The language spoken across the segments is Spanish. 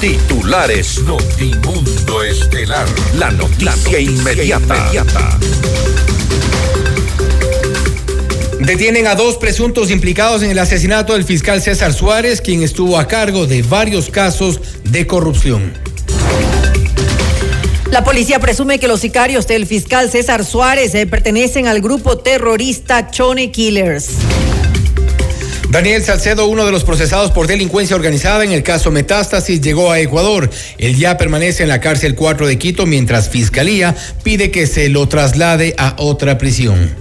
Titulares Notimundo Estelar. La noticia, inmediata. Detienen a dos presuntos implicados en el asesinato del fiscal César Suárez, quien estuvo a cargo de varios casos de corrupción. La policía presume que los sicarios del fiscal César Suárez eh, pertenecen al grupo terrorista Chone Killers. Daniel Salcedo, uno de los procesados por delincuencia organizada en el caso Metástasis, llegó a Ecuador. Él ya permanece en la cárcel 4 de Quito mientras Fiscalía pide que se lo traslade a otra prisión.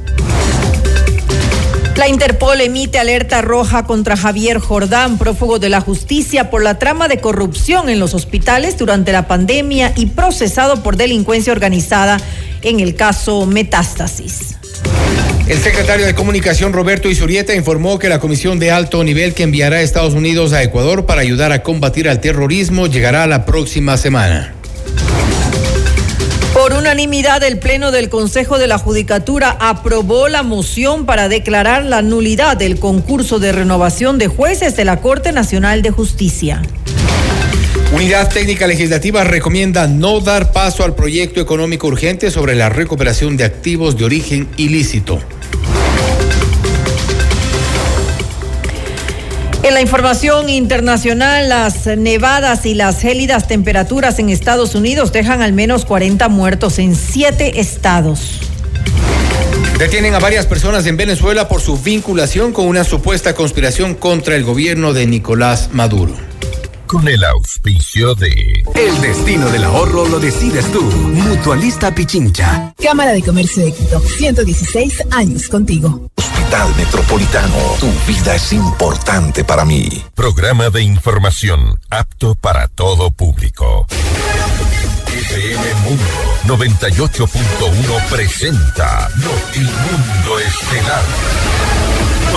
La Interpol emite alerta roja contra Javier Jordán, prófugo de la justicia por la trama de corrupción en los hospitales durante la pandemia y procesado por delincuencia organizada en el caso Metástasis. El secretario de Comunicación Roberto Isurieta informó que la comisión de alto nivel que enviará a Estados Unidos a Ecuador para ayudar a combatir al terrorismo llegará la próxima semana. Por unanimidad, el Pleno del Consejo de la Judicatura aprobó la moción para declarar la nulidad del concurso de renovación de jueces de la Corte Nacional de Justicia. Unidad Técnica Legislativa recomienda no dar paso al proyecto económico urgente sobre la recuperación de activos de origen ilícito. En la información internacional, las nevadas y las gélidas temperaturas en Estados Unidos dejan al menos 40 muertos en siete estados. Detienen a varias personas en Venezuela por su vinculación con una supuesta conspiración contra el gobierno de Nicolás Maduro. Con el auspicio de... El destino del ahorro lo decides tú. Mutualista Pichincha. Cámara de Comercio de Quito. 116 años contigo. Metropolitano. Tu vida es importante para mí. Programa de información apto para todo público. FM Mundo 98.1 presenta Notimundo Estelar.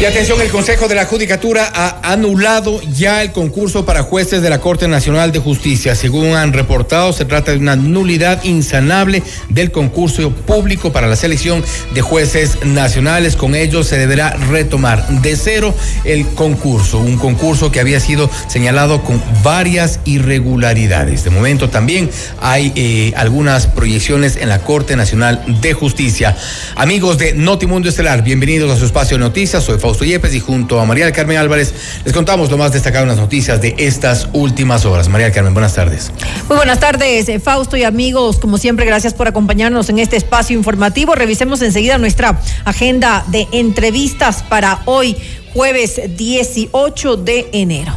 Y atención, el Consejo de la Judicatura ha anulado ya el concurso para jueces de la Corte Nacional de Justicia. Según han reportado, se trata de una nulidad insanable del concurso público para la selección de jueces nacionales. Con ello se deberá retomar de cero el concurso, un concurso que había sido señalado con varias irregularidades. De momento también hay eh, algunas proyecciones en la Corte Nacional de Justicia. Amigos de Notimundo Estelar, bienvenidos a su espacio de noticias. Soy Fausto Yepes y junto a María del Carmen Álvarez les contamos lo más destacado en las noticias de estas últimas horas. María del Carmen, buenas tardes. Muy buenas tardes, eh, Fausto y amigos. Como siempre, gracias por acompañarnos en este espacio informativo. Revisemos enseguida nuestra agenda de entrevistas para hoy, jueves 18 de enero.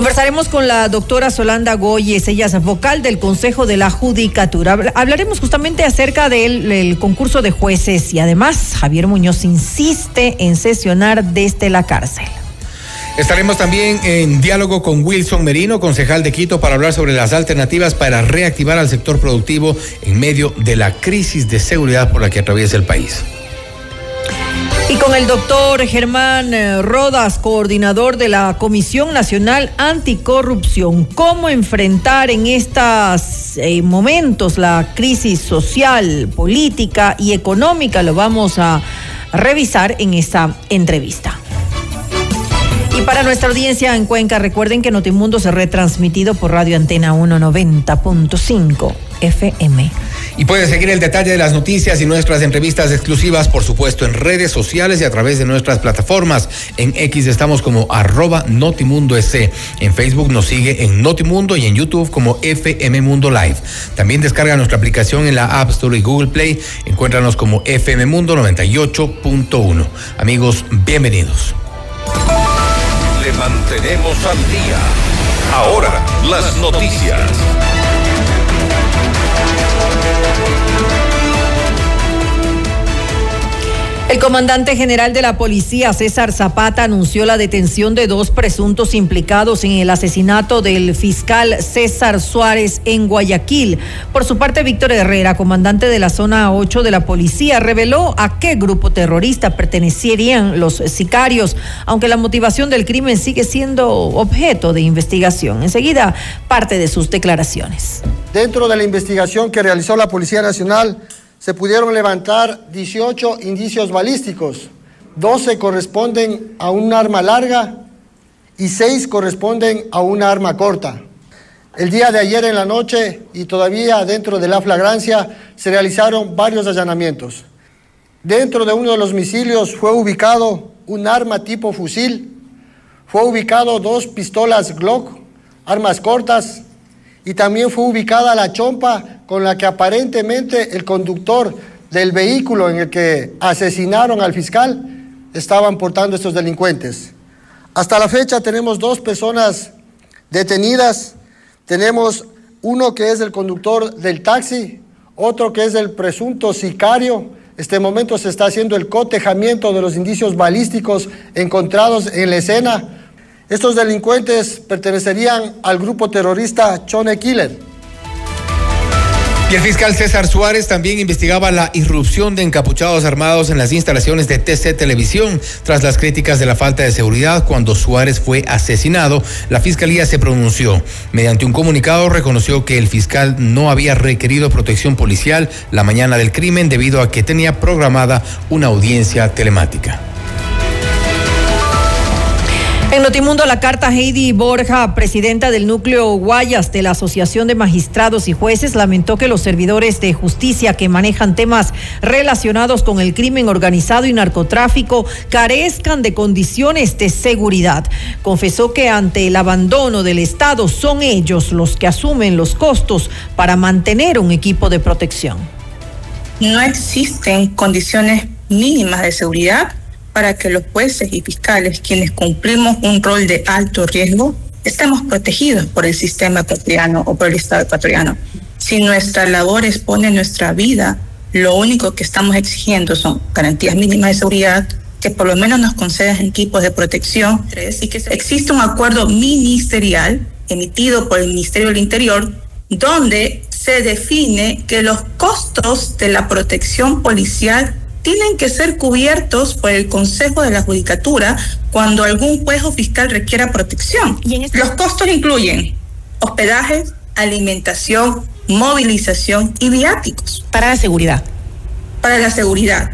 Conversaremos con la doctora Solanda Goyes, ella es vocal del Consejo de la Judicatura. Hablaremos justamente acerca del, concurso de jueces y además Javier Muñoz insiste en sesionar desde la cárcel. Estaremos también en diálogo con Wilson Merino, concejal de Quito, para hablar sobre las alternativas para reactivar al sector productivo en medio de la crisis de seguridad por la que atraviesa el país. Y con el doctor Germán Rodas, coordinador de la Comisión Nacional Anticorrupción, cómo enfrentar en estos eh, momentos la crisis social, política y económica, lo vamos a revisar en esta entrevista. Y para nuestra audiencia en Cuenca, recuerden que Notimundo se retransmitido por Radio Antena 190.5 FM. Y puede seguir el detalle de las noticias y nuestras entrevistas exclusivas, por supuesto, en redes sociales y a través de nuestras plataformas. En X estamos como arroba Notimundo S. En Facebook nos sigue en Notimundo y en YouTube como FM Mundo Live. También descarga nuestra aplicación en la App Store y Google Play. Encuéntranos como FM Mundo 98.1. Amigos, bienvenidos. Le mantenemos al día. Ahora, las noticias. El comandante general de la policía, César Zapata, anunció la detención de dos presuntos implicados en el asesinato del fiscal César Suárez en Guayaquil. Por su parte, Víctor Herrera, comandante de la zona 8 de la policía, reveló a qué grupo terrorista pertenecerían los sicarios, aunque la motivación del crimen sigue siendo objeto de investigación. Enseguida, parte de sus declaraciones. Dentro de la investigación que realizó la Policía Nacional, se pudieron levantar 18 indicios balísticos, 12 corresponden a un arma larga y 6 corresponden a una arma corta. El día de ayer en la noche y todavía dentro de la flagrancia se realizaron varios allanamientos. Dentro de uno de los misilios fue ubicado un arma tipo fusil, fue ubicado dos pistolas Glock, armas cortas, y también fue ubicada la chompa con la que aparentemente el conductor del vehículo en el que asesinaron al fiscal estaban portando estos delincuentes. Hasta la fecha tenemos dos personas detenidas. Tenemos uno que es el conductor del taxi, otro que es el presunto sicario. Este momento se está haciendo el cotejamiento de los indicios balísticos encontrados en la escena estos delincuentes pertenecerían al grupo terrorista Chone Killer. Y el fiscal César Suárez también investigaba la irrupción de encapuchados armados en las instalaciones de TC Televisión. Tras las críticas de la falta de seguridad cuando Suárez fue asesinado, la fiscalía se pronunció. Mediante un comunicado reconoció que el fiscal no había requerido protección policial la mañana del crimen debido a que tenía programada una audiencia telemática. En Notimundo, la carta Heidi Borja, presidenta del núcleo Guayas de la Asociación de Magistrados y Jueces, lamentó que los servidores de justicia que manejan temas relacionados con el crimen organizado y narcotráfico carezcan de condiciones de seguridad. Confesó que ante el abandono del Estado son ellos los que asumen los costos para mantener un equipo de protección. No existen condiciones mínimas de seguridad para que los jueces y fiscales, quienes cumplimos un rol de alto riesgo, estemos protegidos por el sistema ecuatoriano o por el Estado ecuatoriano. Si nuestra labor expone nuestra vida, lo único que estamos exigiendo son garantías mínimas de seguridad, que por lo menos nos concedan equipos de protección y que existe un acuerdo ministerial emitido por el Ministerio del Interior donde se define que los costos de la protección policial tienen que ser cubiertos por el Consejo de la Judicatura cuando algún juez o fiscal requiera protección. Este Los costos incluyen hospedaje, alimentación, movilización y viáticos. Para la seguridad. Para la seguridad.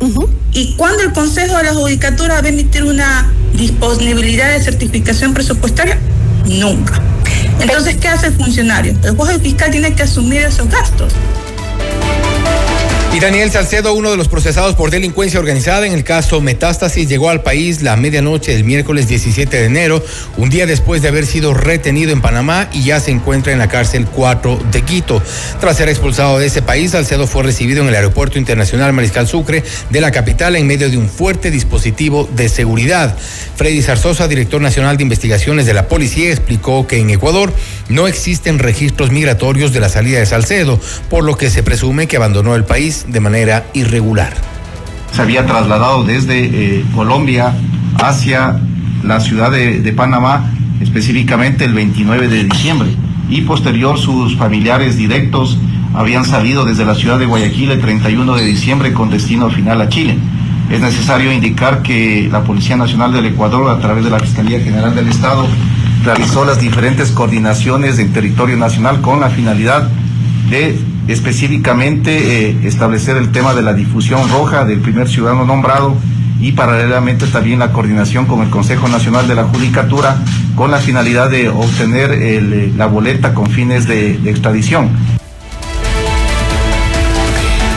¿Y cuando el Consejo de la Judicatura va a emitir una disponibilidad de certificación presupuestaria? Nunca. Entonces, ¿qué hace el funcionario? El juez o fiscal tiene que asumir esos gastos. Y Daniel Salcedo, uno de los procesados por delincuencia organizada en el caso Metástasis, llegó al país la medianoche del miércoles 17 de enero, un día después de haber sido retenido en Panamá y ya se encuentra en la cárcel 4 de Quito. Tras ser expulsado de ese país, Salcedo fue recibido en el Aeropuerto Internacional Mariscal Sucre de la capital en medio de un fuerte dispositivo de seguridad. Freddy Zarzosa, director nacional de investigaciones de la policía, explicó que en Ecuador no existen registros migratorios de la salida de Salcedo, por lo que se presume que abandonó el país de manera irregular. Se había trasladado desde eh, Colombia hacia la ciudad de, de Panamá, específicamente el 29 de diciembre, y posterior sus familiares directos habían salido desde la ciudad de Guayaquil el 31 de diciembre con destino final a Chile. Es necesario indicar que la Policía Nacional del Ecuador, a través de la Fiscalía General del Estado, realizó las diferentes coordinaciones en territorio nacional con la finalidad de específicamente eh, establecer el tema de la difusión roja del primer ciudadano nombrado y paralelamente también la coordinación con el Consejo Nacional de la Judicatura con la finalidad de obtener eh, la boleta con fines de extradición.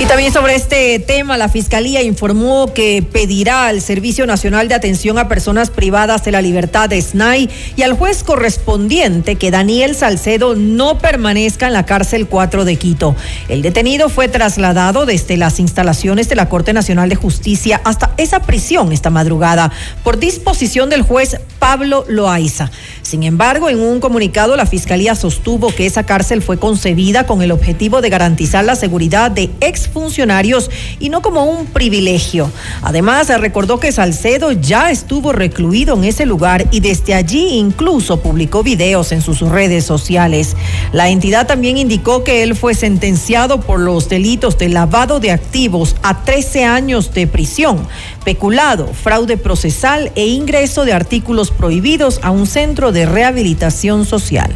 Y también sobre este tema, la Fiscalía informó que pedirá al Servicio Nacional de Atención a Personas Privadas de la Libertad de SNAI y al juez correspondiente que Daniel Salcedo no permanezca en la cárcel 4 de Quito. El detenido fue trasladado desde las instalaciones de la Corte Nacional de Justicia hasta esa prisión esta madrugada por disposición del juez Pablo Loaiza. Sin embargo, en un comunicado, la Fiscalía sostuvo que esa cárcel fue concebida con el objetivo de garantizar la seguridad de ex exfuncionarios y no como un privilegio. Además, recordó que Salcedo ya estuvo recluido en ese lugar y desde allí incluso publicó videos en sus redes sociales. La entidad también indicó que él fue sentenciado por los delitos de lavado de activos a 13 años de prisión, peculado, fraude procesal e ingreso de artículos prohibidos a un centro de rehabilitación social.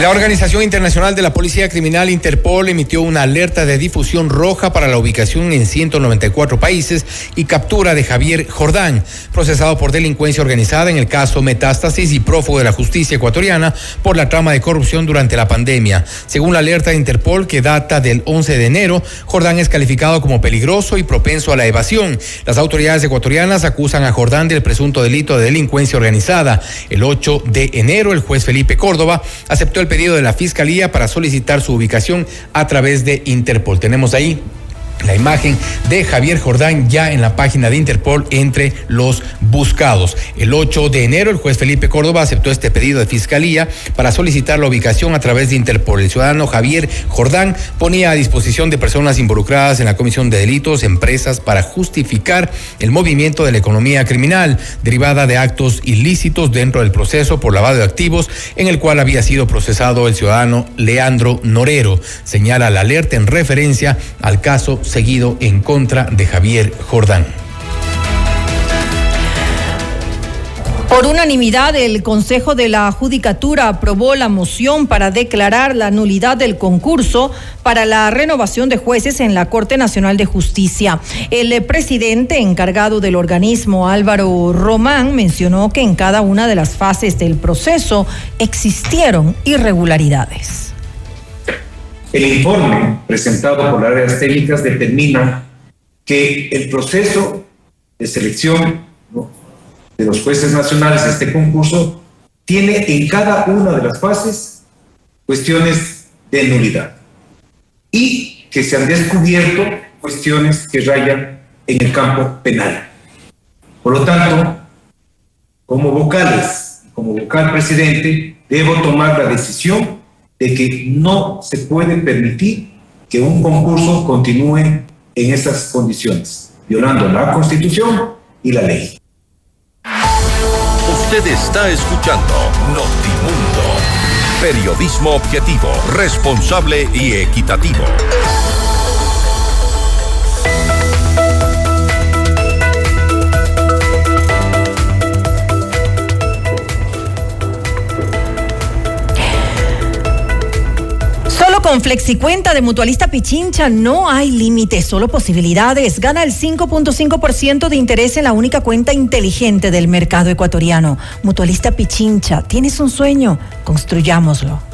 La Organización Internacional de la Policía Criminal Interpol emitió una alerta de difusión roja para la ubicación en 194 países y captura de Javier Jordán, procesado por delincuencia organizada en el caso Metástasis y prófugo de la justicia ecuatoriana por la trama de corrupción durante la pandemia. Según la alerta de Interpol que data del 11 de enero, Jordán es calificado como peligroso y propenso a la evasión. Las autoridades ecuatorianas acusan a Jordán del presunto delito de delincuencia organizada. El 8 de enero, el juez Felipe Córdoba aceptó el pedido de la Fiscalía para solicitar su ubicación a través de Interpol. Tenemos ahí la imagen de Javier Jordán ya en la página de Interpol entre los buscados. El 8 de enero, el juez Felipe Córdoba aceptó este pedido de fiscalía para solicitar la ubicación a través de Interpol. El ciudadano Javier Jordán ponía a disposición de personas involucradas en la comisión de delitos, empresas, para justificar el movimiento de la economía criminal derivada de actos ilícitos dentro del proceso por lavado de activos en el cual había sido procesado el ciudadano Leandro Norero. Señala la alerta en referencia al caso seguido en contra de Javier Jordán. Por unanimidad, el Consejo de la Judicatura aprobó la moción para declarar la nulidad del concurso para la renovación de jueces en la Corte Nacional de Justicia. El presidente encargado del organismo, Álvaro Román, mencionó que en cada una de las fases del proceso existieron irregularidades. El informe presentado por las áreas técnicas determina que el proceso de selección de los jueces nacionales de este concurso tiene en cada una de las fases cuestiones de nulidad y que se han descubierto cuestiones que rayan en el campo penal. Por lo tanto, como vocales, como vocal presidente, debo tomar la decisión de que no se puede permitir que un concurso continúe en esas condiciones, violando la Constitución y la ley. Usted está escuchando Notimundo, periodismo objetivo, responsable y equitativo. Con FlexiCuenta de Mutualista Pichincha no hay límites, solo posibilidades. Gana el 5.5% de interés en la única cuenta inteligente del mercado ecuatoriano. Mutualista Pichincha, ¿tienes un sueño? Construyámoslo.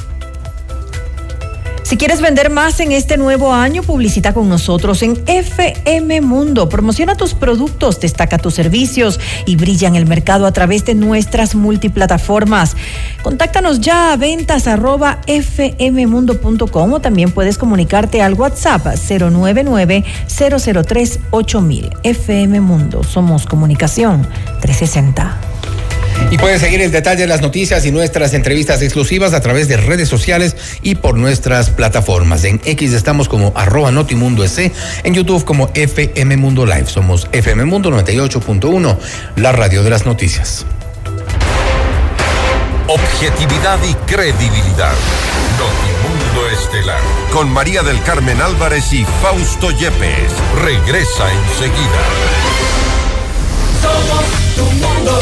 Si quieres vender más en este nuevo año, publicita con nosotros en FM Mundo. Promociona tus productos, destaca tus servicios y brilla en el mercado a través de nuestras multiplataformas. Contáctanos ya a ventas arroba o también puedes comunicarte al WhatsApp 099 003 8000. FM Mundo. Somos comunicación 360. Y pueden seguir el detalle de las noticias y nuestras entrevistas exclusivas a través de redes sociales y por nuestras plataformas. En X estamos como arroba Notimundo S, en YouTube como FM Mundo Live. Somos FM Mundo 98.1, la radio de las noticias. Objetividad y credibilidad. Notimundo Estelar. Con María del Carmen Álvarez y Fausto Yepes. Regresa enseguida. Somos tu mundo.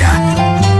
já.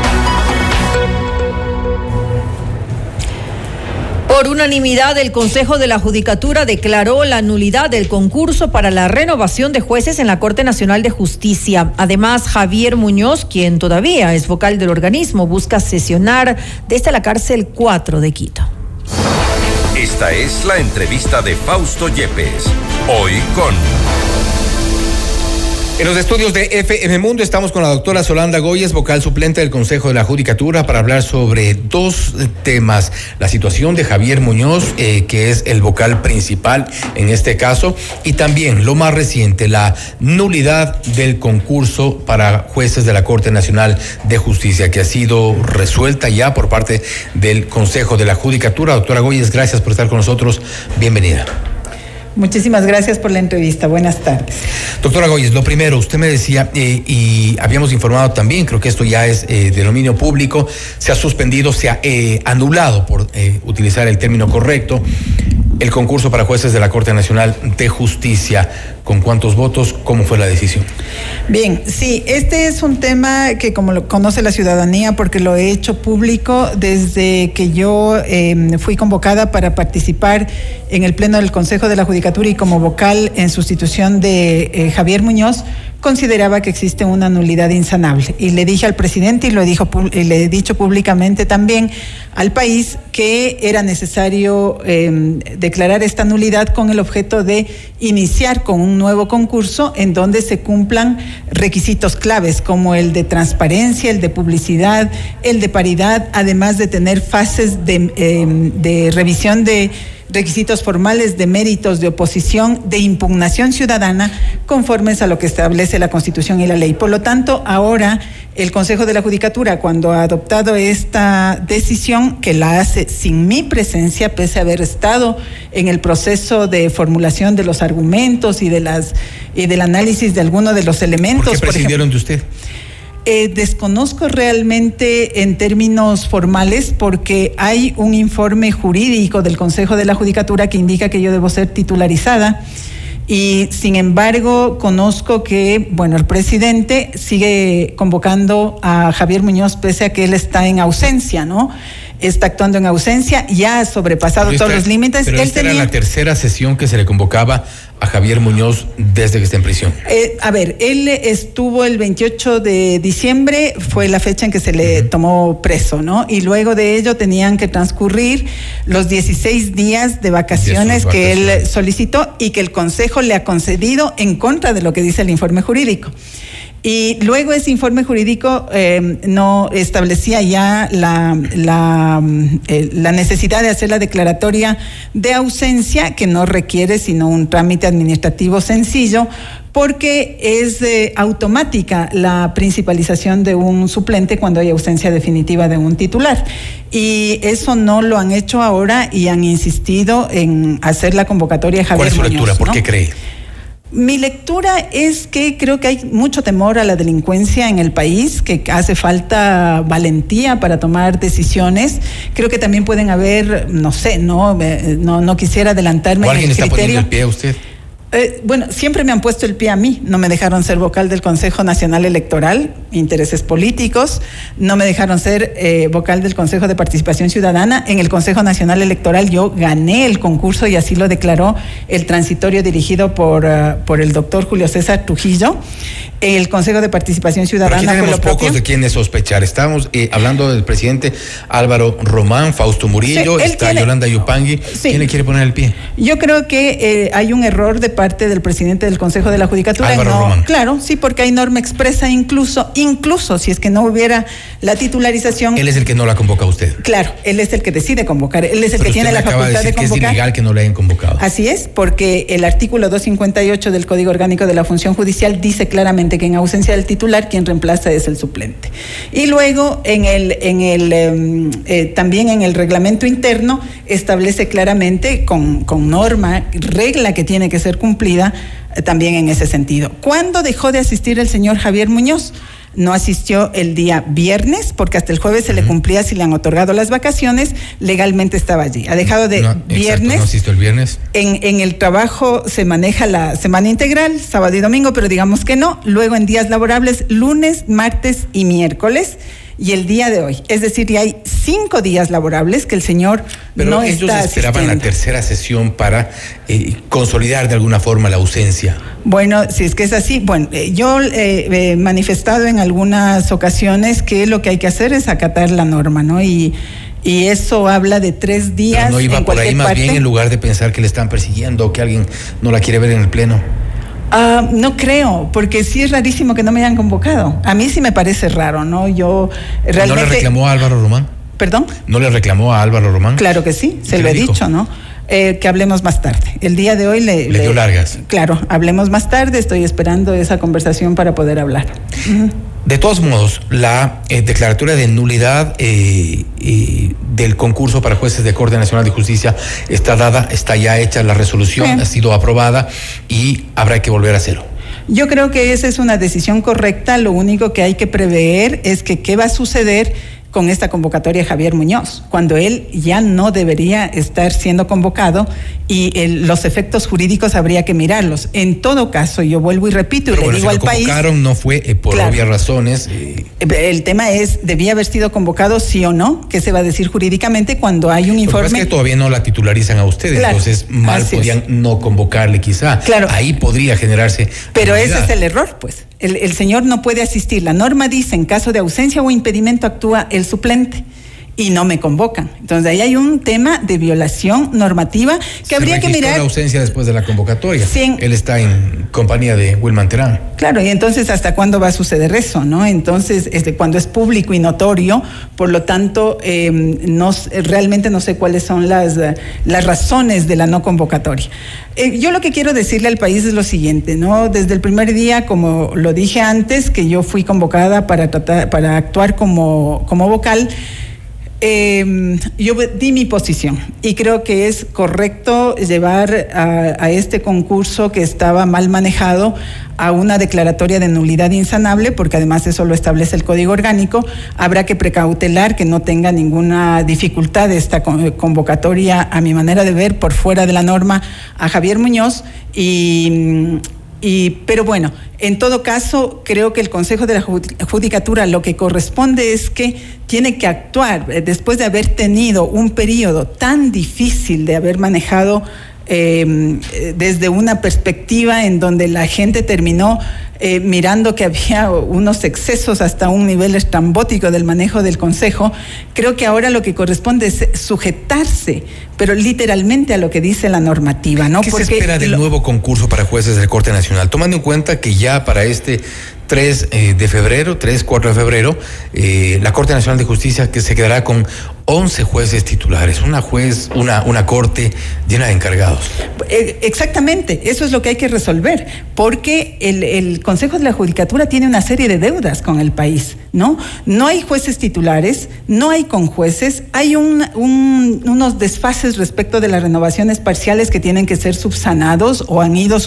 Por unanimidad, el Consejo de la Judicatura declaró la nulidad del concurso para la renovación de jueces en la Corte Nacional de Justicia. Además, Javier Muñoz, quien todavía es vocal del organismo, busca sesionar desde la cárcel 4 de Quito. Esta es la entrevista de Fausto Yepes, hoy con... En los estudios de FM Mundo estamos con la doctora Solanda Goyes, vocal suplente del Consejo de la Judicatura, para hablar sobre dos temas. La situación de Javier Muñoz, eh, que es el vocal principal en este caso, y también lo más reciente, la nulidad del concurso para jueces de la Corte Nacional de Justicia, que ha sido resuelta ya por parte del Consejo de la Judicatura. Doctora Goyes, gracias por estar con nosotros. Bienvenida. Muchísimas gracias por la entrevista. Buenas tardes. Doctora Goyes, lo primero, usted me decía, eh, y habíamos informado también, creo que esto ya es eh, de dominio público, se ha suspendido, se ha eh, anulado, por utilizar el término correcto, el concurso para jueces de la Corte Nacional de Justicia. ¿Con cuántos votos? ¿Cómo fue la decisión? Bien, sí, este es un tema que como lo conoce la ciudadanía porque lo he hecho público desde que yo em, fui convocada para participar en el Pleno del Consejo de la Judicatura y como vocal en sustitución de eh, Javier Muñoz, consideraba que existe una nulidad insanable. Y le dije al presidente y lo dijo, le he dicho públicamente también al país que era necesario em, declarar esta nulidad con el objeto de iniciar con un nuevo concurso en donde se cumplan requisitos claves como el de transparencia, el de publicidad, el de paridad, además de tener fases de, em, de revisión de requisitos formales de méritos de oposición de impugnación ciudadana conformes a lo que establece la Constitución y la ley. Por lo tanto, ahora el Consejo de la Judicatura, cuando ha adoptado esta decisión, que la hace sin mi presencia, pese a haber estado en el proceso de formulación de los argumentos y de las y del análisis de algunos de los elementos. ¿Por qué presidieron de usted? Eh, desconozco realmente en términos formales porque hay un informe jurídico del Consejo de la Judicatura que indica que yo debo ser titularizada y sin embargo conozco que, bueno, el presidente sigue convocando a Javier Muñoz pese a que él está en ausencia, ¿no? Está actuando en ausencia, ya ha sobrepasado todos los límites. Pero esta era la tercera sesión que se le convocaba a Javier Muñoz desde que está en prisión. Eh, a ver, él estuvo el 28 de diciembre, fue la fecha en que se le tomó preso, ¿no? Y luego de ello tenían que transcurrir los 16 días de vacaciones que él solicitó y que el Consejo le ha concedido en contra de lo que dice el informe jurídico. Y luego ese informe jurídico eh, no establecía ya la, la, eh, la, necesidad de hacer la declaratoria de ausencia, que no requiere sino un trámite administrativo sencillo, porque es eh, automática la principalización de un suplente cuando hay ausencia definitiva de un titular. Y eso no lo han hecho ahora y han insistido en hacer la convocatoria Javier ¿Cuál es su lectura? ¿Por qué cree? Mi lectura es que creo que hay mucho temor a la delincuencia en el país, que hace falta valentía para tomar decisiones. Creo que también pueden haber, no sé, no, no, no quisiera adelantarme. ¿O alguien está poniendo el pie a usted? Eh, bueno, siempre me han puesto el pie a mí. No me dejaron ser vocal del Consejo Nacional Electoral, intereses políticos. No me dejaron ser eh, vocal del Consejo de Participación Ciudadana. En el Consejo Nacional Electoral yo gané el concurso y así lo declaró el transitorio dirigido por, eh, por el doctor Julio César Trujillo. El Consejo de Participación Ciudadana. Pero aquí tenemos pocos de quienes sospechar. Estábamos hablando del presidente Álvaro Román, Fausto Murillo, está Yolanda Yupangui. ¿Quién le quiere poner el pie? Yo creo que hay un error de parte del presidente del Consejo de la Judicatura. no, claro, sí, porque hay norma expresa incluso, incluso si es que no hubiera la titularización. Él es el que no la convoca a usted. Claro, él es el que decide convocar, él es el que tiene la facultad de, convocar. Que es ilegal que no le hayan convocado. Así es, porque el artículo 258 del Código Orgánico de la Función Judicial dice claramente que en ausencia del titular quien reemplaza es el suplente. Y luego en el, en el em, eh, también en el reglamento interno establece claramente con, con norma, regla que tiene que ser cumplida eh, también en ese sentido. ¿Cuándo dejó de asistir el señor Javier Muñoz? no asistió el día viernes, porque hasta el jueves se le cumplía si le han otorgado las vacaciones, legalmente estaba allí. Ha dejado de viernes. ¿No asistió el viernes? En, en, el trabajo se maneja la semana integral, sábado y domingo, pero digamos que no. Luego en días laborables, lunes, martes y miércoles y el día de hoy. Es decir, ya hay cinco días laborables que el señor Pero no ellos está esperaban la tercera sesión para eh, consolidar de alguna forma la ausencia. Bueno, si es que es así, bueno, eh, yo eh, he manifestado en algunas ocasiones que lo que hay que hacer es acatar la norma, ¿no? Y y eso habla de tres días. Pero no iba por ahí más bien en lugar de pensar que le están persiguiendo o que alguien no la quiere ver en el pleno. Ah, no creo, porque sí es rarísimo que no me hayan convocado. A mí sí me parece raro, ¿no? Yo realmente... ¿No le reclamó a Álvaro Román? ¿Perdón? ¿No le reclamó a Álvaro Román? Claro que sí, se lo he dicho, ¿no? Eh, que hablemos más tarde. El día de hoy le, le, dio largas. Claro, hablemos más tarde. Estoy esperando esa conversación para poder hablar. De todos modos, la eh, declaratoria de nulidad eh, del concurso para jueces de Corte Nacional de Justicia está dada, está ya hecha la resolución, ha sido aprobada y habrá que volver a hacerlo. Yo creo que esa es una decisión correcta. Lo único que hay que prever es que qué va a suceder con esta convocatoria Javier Muñoz, cuando él ya no debería estar siendo convocado y los efectos jurídicos habría que mirarlos. En todo caso, yo vuelvo y repito y le digo al país. no fue eh, por obvias razones. Eh. El tema es, ¿debía haber sido convocado sí o no? ¿Qué se va a decir jurídicamente cuando hay un informe? es que todavía no la titularizan a ustedes, entonces mal podían no convocarle quizá. Claro. Ahí podría generarse. Pero ese es el error, pues. El, el señor no puede asistir. La norma dice, en caso de ausencia o impedimento actúa el suplente y no me convocan. Entonces ahí hay un tema de violación normativa que habría que mirar. la ausencia después de la convocatoria. Él está en compañía de Wilman Terán. Claro, y entonces hasta cuándo va a suceder eso, ¿no? Entonces, este, cuando es público y notorio, por lo tanto, em, no, realmente no sé cuáles son las, las razones de la no convocatoria. Eh, yo lo que quiero decirle al país es lo siguiente, ¿no? Desde el primer día, como lo dije antes, que yo fui convocada para tratar, para actuar como, como vocal. Eh, yo di mi posición y creo que es correcto llevar a, este concurso que estaba mal manejado a una declaratoria de nulidad insanable, porque además eso lo establece el Código Orgánico. Habrá que precautelar que no tenga ninguna dificultad esta convocatoria, a mi manera de ver, por fuera de la norma, a Javier Muñoz y y, pero bueno, en todo caso, creo que el Consejo de la Judicatura lo que corresponde es que tiene que actuar eh, después de haber tenido un periodo tan difícil de haber manejado Em, desde una perspectiva en donde la gente terminó eh, mirando que había unos excesos hasta un nivel estrambótico del manejo del Consejo, creo que ahora lo que corresponde es sujetarse, pero literalmente a lo que dice la normativa. ¿no? ¿Qué se espera del nuevo concurso para jueces del Corte Nacional? Tomando en cuenta que ya para este 3 eh, de febrero, 3, 4 de febrero, eh, la Corte Nacional de Justicia que se quedará con 11 jueces titulares, una juez, una, una corte llena de encargados. Eh, exactamente, eso es lo que hay que resolver, porque el, Consejo de la Judicatura tiene una serie de deudas con el país, ¿no? No hay jueces titulares, no hay conjueces, hay un, unos desfases respecto de las renovaciones parciales que tienen que ser subsanados o han ido,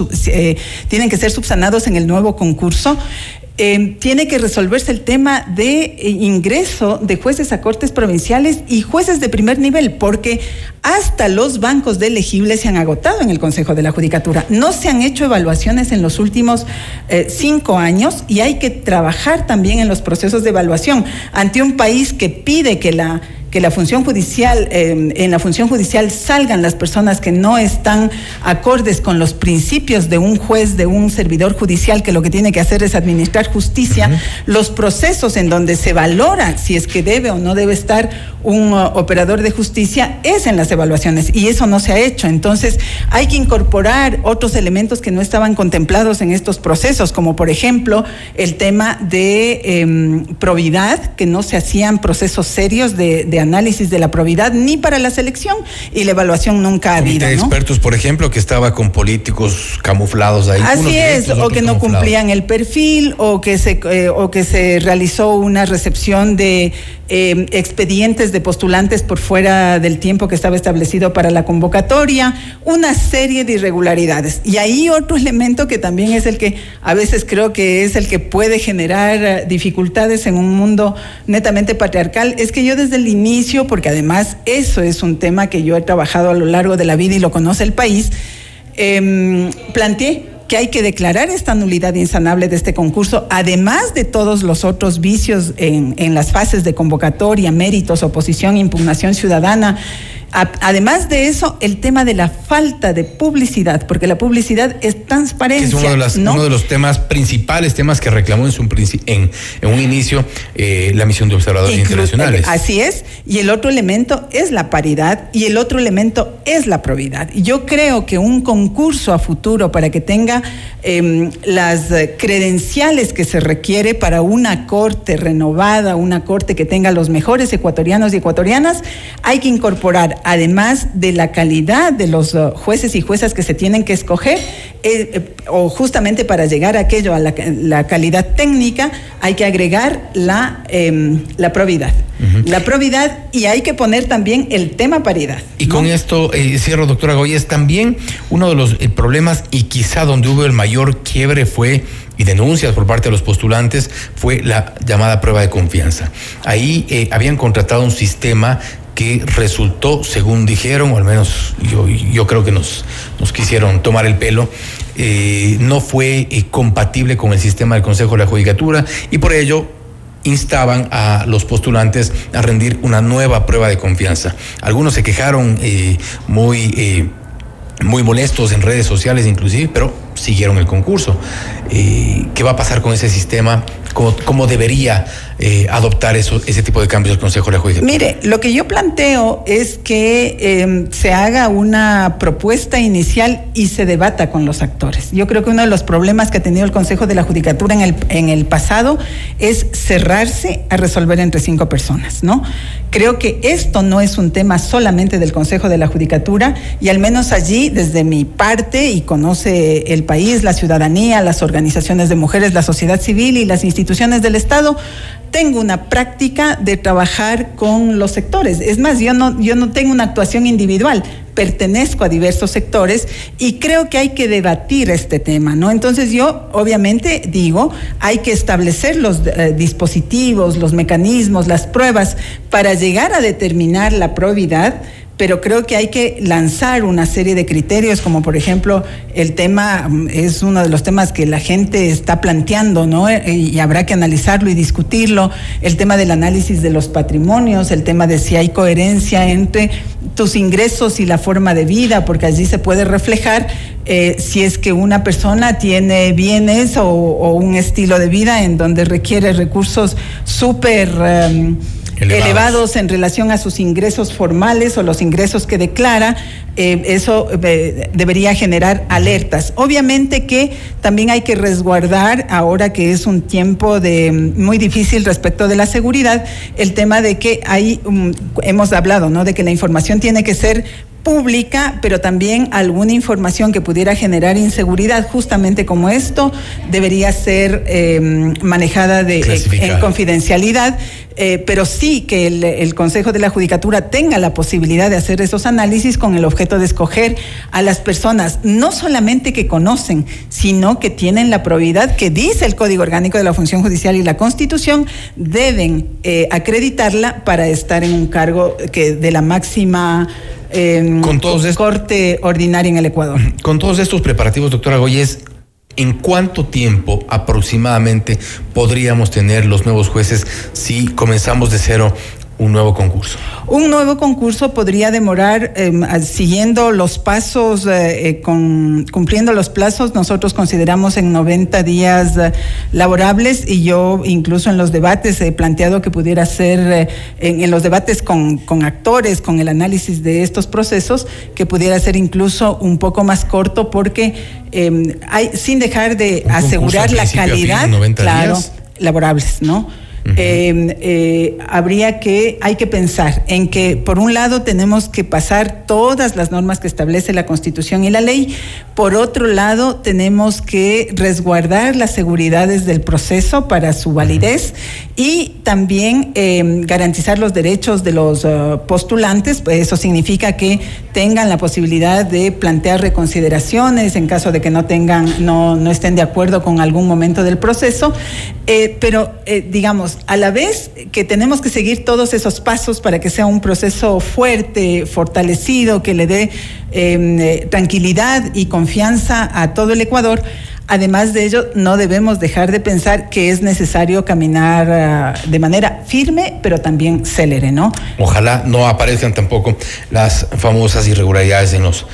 tienen que ser subsanados en el nuevo concurso. eh, tiene que resolverse el tema de eh, ingreso de jueces a cortes provinciales y jueces de primer nivel, porque hasta los bancos de elegibles se han agotado en el Consejo de la Judicatura. No se han hecho evaluaciones en los últimos eh, cinco años y hay que trabajar también en los procesos de evaluación ante un país que pide que la que la función judicial, em, en la función judicial salgan las personas que no están acordes con los principios de un juez, de un servidor judicial que lo que tiene que hacer es administrar justicia, los procesos en donde se valora si es que debe o no debe estar un uh, operador de justicia es en las evaluaciones y eso no se ha hecho. Entonces hay que incorporar otros elementos que no estaban contemplados en estos procesos, como por ejemplo el tema de em, probidad, que no se hacían procesos serios de, de análisis de la probidad ni para la selección y la evaluación nunca ha habido. De expertos, por ejemplo, que estaba con políticos camuflados ahí. Así es, o que no cumplían el perfil, o que se eh, o que se realizó una recepción de eh, expedientes de postulantes por fuera del tiempo que estaba establecido para la convocatoria, una serie de irregularidades. Y ahí otro elemento que también es el que a veces creo que es el que puede generar eh, dificultades en un mundo netamente patriarcal, es que yo desde el inicio, porque además eso es un tema que yo he trabajado a lo largo de la vida y lo conoce el país, eh, planteé que hay que declarar esta nulidad insanable de este concurso, además de todos los otros vicios en, en las fases de convocatoria, méritos, oposición, impugnación ciudadana, además de eso, el tema de la falta de publicidad, porque la publicidad es transparencia. Es uno de, los temas principales, temas que reclamó en, su, en, en un inicio eh, la misión de observadores internacionales. Así es, y el otro elemento es la paridad y el otro elemento es la probidad. Yo creo que un concurso a futuro para que tenga em, las credenciales que se requiere para una corte renovada, una corte que tenga los mejores ecuatorianos y ecuatorianas, hay que incorporar además de la calidad de los uh, jueces y juezas que se tienen que escoger, eh, eh, o justamente para llegar a aquello, a la, calidad técnica, hay que agregar la, em, la probidad. La probidad y hay que poner también el tema paridad. Y con esto eh, cierro, doctora Goyes, también uno de los problemas y quizá donde hubo el mayor quiebre fue y denuncias por parte de los postulantes fue la llamada prueba de confianza. Ahí habían contratado un sistema que resultó, según dijeron, o al menos yo, yo creo que nos, nos quisieron tomar el pelo, eh, no fue eh, compatible con el sistema del Consejo de la Judicatura y por ello instaban a los postulantes a rendir una nueva prueba de confianza. Algunos se quejaron eh, muy, muy molestos en redes sociales inclusive, pero siguieron el concurso. ¿Qué va a pasar con ese sistema? ¿Cómo, cómo debería eh, adoptar ese tipo de cambios del Consejo de la Judicatura? Mire, lo que yo planteo es que em, se haga una propuesta inicial y se debata con los actores. Yo creo que uno de los problemas que ha tenido el Consejo de la Judicatura en el, en el pasado es cerrarse a resolver entre cinco personas, ¿no? Creo que esto no es un tema solamente del Consejo de la Judicatura y al menos allí, desde mi parte, y conoce el país, la ciudadanía, las organizaciones de mujeres, la sociedad civil y las instituciones del Estado, tengo una práctica de trabajar con los sectores. Es más, yo no, yo no tengo una actuación individual, pertenezco a diversos sectores y creo que hay que debatir este tema, ¿no? Entonces yo obviamente digo, hay que establecer los eh, dispositivos, los mecanismos, las pruebas para llegar a determinar la probidad pero creo que hay que lanzar una serie de criterios, como por ejemplo el tema, mm, es uno de los temas que la gente está planteando, ¿no? Eh, y habrá que analizarlo y discutirlo, el tema del análisis de los patrimonios, el tema de si hay coherencia entre tus ingresos y la forma de vida, porque allí se puede reflejar eh, si es que una persona tiene bienes o, un estilo de vida en donde requiere recursos súper... Em, elevados. en relación a sus ingresos formales o los ingresos que declara, eh, eso eh, debería generar alertas. Obviamente que también hay que resguardar, ahora que es un tiempo de muy difícil respecto de la seguridad, el tema de que hay, hemos hablado, ¿no? De que la información tiene que ser pública, pero también alguna información que pudiera generar inseguridad, justamente como esto, debería ser eh, manejada de, en confidencialidad. Eh, pero sí que el, Consejo de la Judicatura tenga la posibilidad de hacer esos análisis con el objeto de escoger a las personas, no solamente que conocen, sino que tienen la probidad que dice el Código Orgánico de la Función Judicial y la Constitución, deben eh, acreditarla para estar en un cargo que de la máxima eh, con todos corte ordinaria en el Ecuador. Con todos estos preparativos, doctora Goyes, ¿En cuánto tiempo aproximadamente podríamos tener los nuevos jueces si comenzamos de cero un nuevo concurso? Un nuevo concurso podría demorar, em, siguiendo los pasos, eh, eh, con, cumpliendo los plazos, nosotros consideramos en 90 días eh, laborables y yo incluso en los debates he planteado que pudiera ser, en, en, los debates con, con, actores, con el análisis de estos procesos, que pudiera ser incluso un poco más corto porque em, hay, sin dejar de asegurar la calidad, claro, laborables, ¿no? Eh, eh, habría que, hay que pensar en que, por un lado, tenemos que pasar todas las normas que establece la Constitución y la ley, por otro lado, tenemos que resguardar las seguridades del proceso para su validez y también eh, garantizar los derechos de los uh, postulantes. Eso significa que tengan la posibilidad de plantear reconsideraciones en caso de que no tengan, no, no estén de acuerdo con algún momento del proceso. Eh, pero, eh, a la vez que tenemos que seguir todos esos pasos para que sea un proceso fuerte, fortalecido, que le dé em, eh, tranquilidad y confianza a todo el Ecuador, Además de ello, no debemos dejar de pensar que es necesario caminar ah, de manera firme, pero también célere, ¿no? Ojalá no aparezcan tampoco las famosas irregularidades en los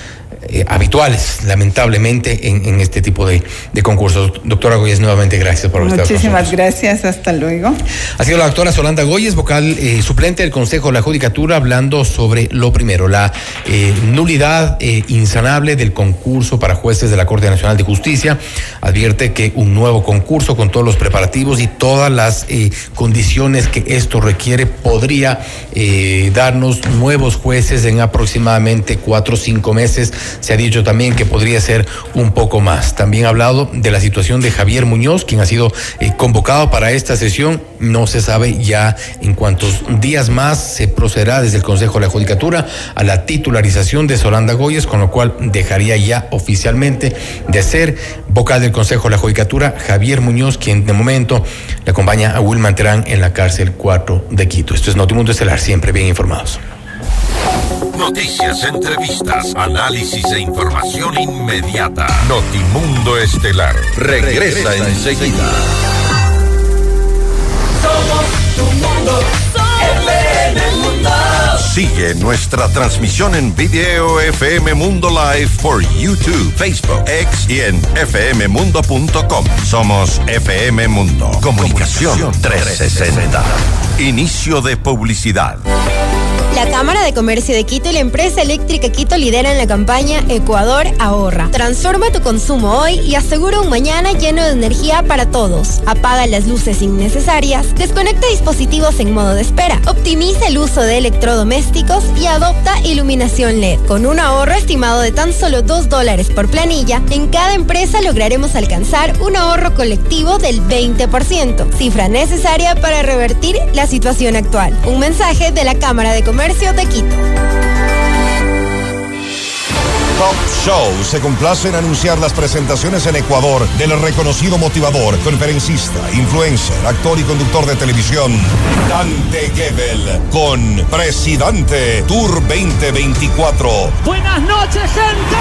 eh, habituales, lamentablemente, en, este tipo de, concursos. Doctora Goyes, nuevamente gracias por estar Muchísimas gracias, hasta luego. Ha sido la doctora Solanda Goyes, vocal eh, suplente del Consejo de la Judicatura, hablando sobre lo primero, la eh, nulidad insanable del concurso para jueces de la Corte Nacional de Justicia. Advierte que un nuevo concurso con todos los preparativos y todas las condiciones que esto requiere podría darnos nuevos jueces en aproximadamente cuatro o cinco meses se ha dicho también que podría ser un poco más. También ha hablado de la situación de Javier Muñoz, quien ha sido eh, convocado para esta sesión. No se sabe ya en cuántos días más se procederá desde el Consejo de la Judicatura a la titularización de Solanda Goyes, con lo cual dejaría ya oficialmente de ser vocal del Consejo de la Judicatura Javier Muñoz, quien de momento le acompaña a Wilman Terán en la cárcel 4 de Quito. Esto es Notimundo Estelar, siempre bien informados. Noticias, entrevistas, análisis e información inmediata. Notimundo Estelar regresa, enseguida. Somos tu mundo. Sigue nuestra transmisión en video FM Mundo Live por YouTube, Facebook, X y en fmmundo.com. Somos FM Mundo. Comunicación 360. Inicio de publicidad. La Cámara de Comercio de Quito y la empresa eléctrica Quito lideran la campaña Ecuador ahorra. Transforma tu consumo hoy y asegura un mañana lleno de energía para todos. Apaga las luces innecesarias, desconecta dispositivos en modo de espera, optimiza el uso de electrodomésticos y adopta iluminación LED. Con un ahorro estimado de tan solo 2 dólares por planilla, en cada empresa lograremos alcanzar un ahorro colectivo del 20%, cifra necesaria para revertir la situación actual. Un mensaje de la Cámara de Comercio de Quito. Top Show se complace en anunciar las presentaciones en Ecuador del reconocido motivador, conferencista, influencer, actor y conductor de televisión, Dante Gebel, con Presidente Tour 2024. Buenas noches, gente.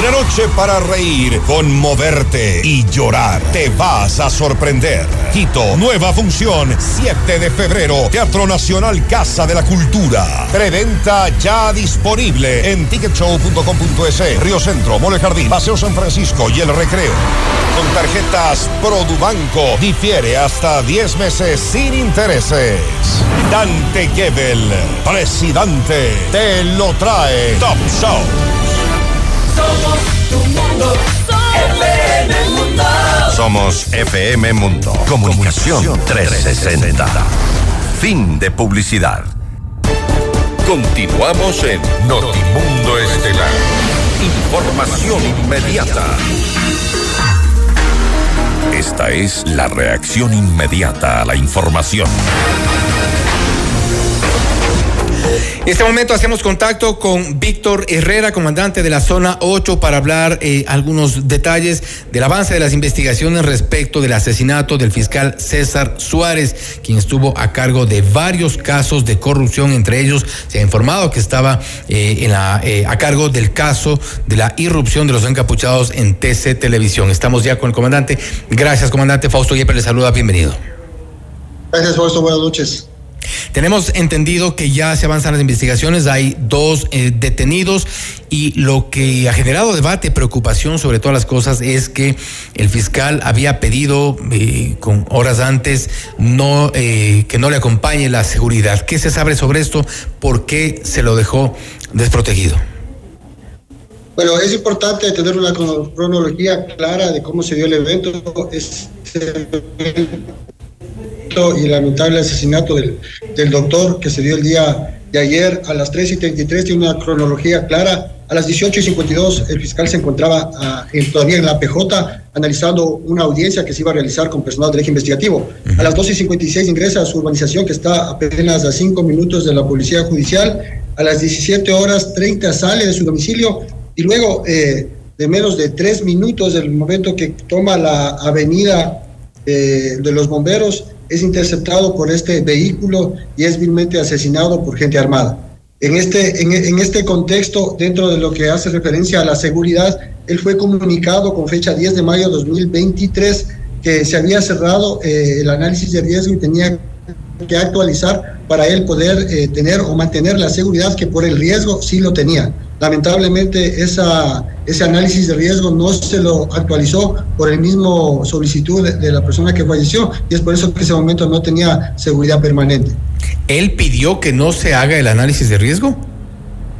Una noche para reír, conmoverte y llorar. Te vas a sorprender. Quito, nueva función, 7 de febrero, Teatro Nacional Casa de la Cultura. Preventa ya disponible en ticketshow.com.es, Río Centro, Mole Jardín, Paseo San Francisco y El Recreo. Con tarjetas Produbanco, difiere hasta 10 meses sin intereses. Dante Gebel, presidente, te lo trae Top Show. Somos tu mundo. FM Mundo. Somos FM Mundo. Comunicación 360. Fin de publicidad. Continuamos en Notimundo Estelar. Información inmediata. Esta es la reacción inmediata a la información. En este momento hacemos contacto con Víctor Herrera, comandante de la zona 8, para hablar eh, algunos detalles del avance de las investigaciones respecto del asesinato del fiscal César Suárez, quien estuvo a cargo de varios casos de corrupción. Entre ellos se ha informado que estaba eh, eh, a cargo del caso de la irrupción de los encapuchados en TC Televisión. Estamos ya con el comandante. Gracias, comandante. Fausto Yepes le saluda. Bienvenido. Gracias, Fausto. Buenas noches. Tenemos entendido que ya se avanzan las investigaciones, hay dos eh, detenidos y lo que ha generado debate, preocupación sobre todas las cosas es que el fiscal había pedido eh, con horas antes eh, que no le acompañe la seguridad. ¿Qué se sabe sobre esto? ¿Por qué se lo dejó desprotegido? Bueno, es importante tener una cronología clara de cómo se dio el evento. Es y el lamentable asesinato del, del, doctor que se dio el día de ayer a las 3 y 33, tiene una cronología clara. A las 18 y 52 el fiscal se encontraba uh, en, todavía en la PJ analizando una audiencia que se iba a realizar con personal del eje investigativo. A las 12 y 56 ingresa a su urbanización que está apenas a 5 minutos de la policía judicial. A las 17 horas 30 sale de su domicilio y luego eh, de menos de 3 minutos del momento que toma la avenida eh, de los bomberos es interceptado por este vehículo y es vilmente asesinado por gente armada. En este, en, en, este contexto, dentro de lo que hace referencia a la seguridad, él fue comunicado con fecha 10 de mayo de 2023 que se había cerrado eh, el análisis de riesgo y tenía que actualizar para él poder eh, tener o mantener la seguridad que por el riesgo sí lo tenía. Lamentablemente esa, ese análisis de riesgo no se lo actualizó por el mismo solicitud de, de la persona que falleció y es por eso que ese momento no tenía seguridad permanente. ¿Él pidió que no se haga el análisis de riesgo?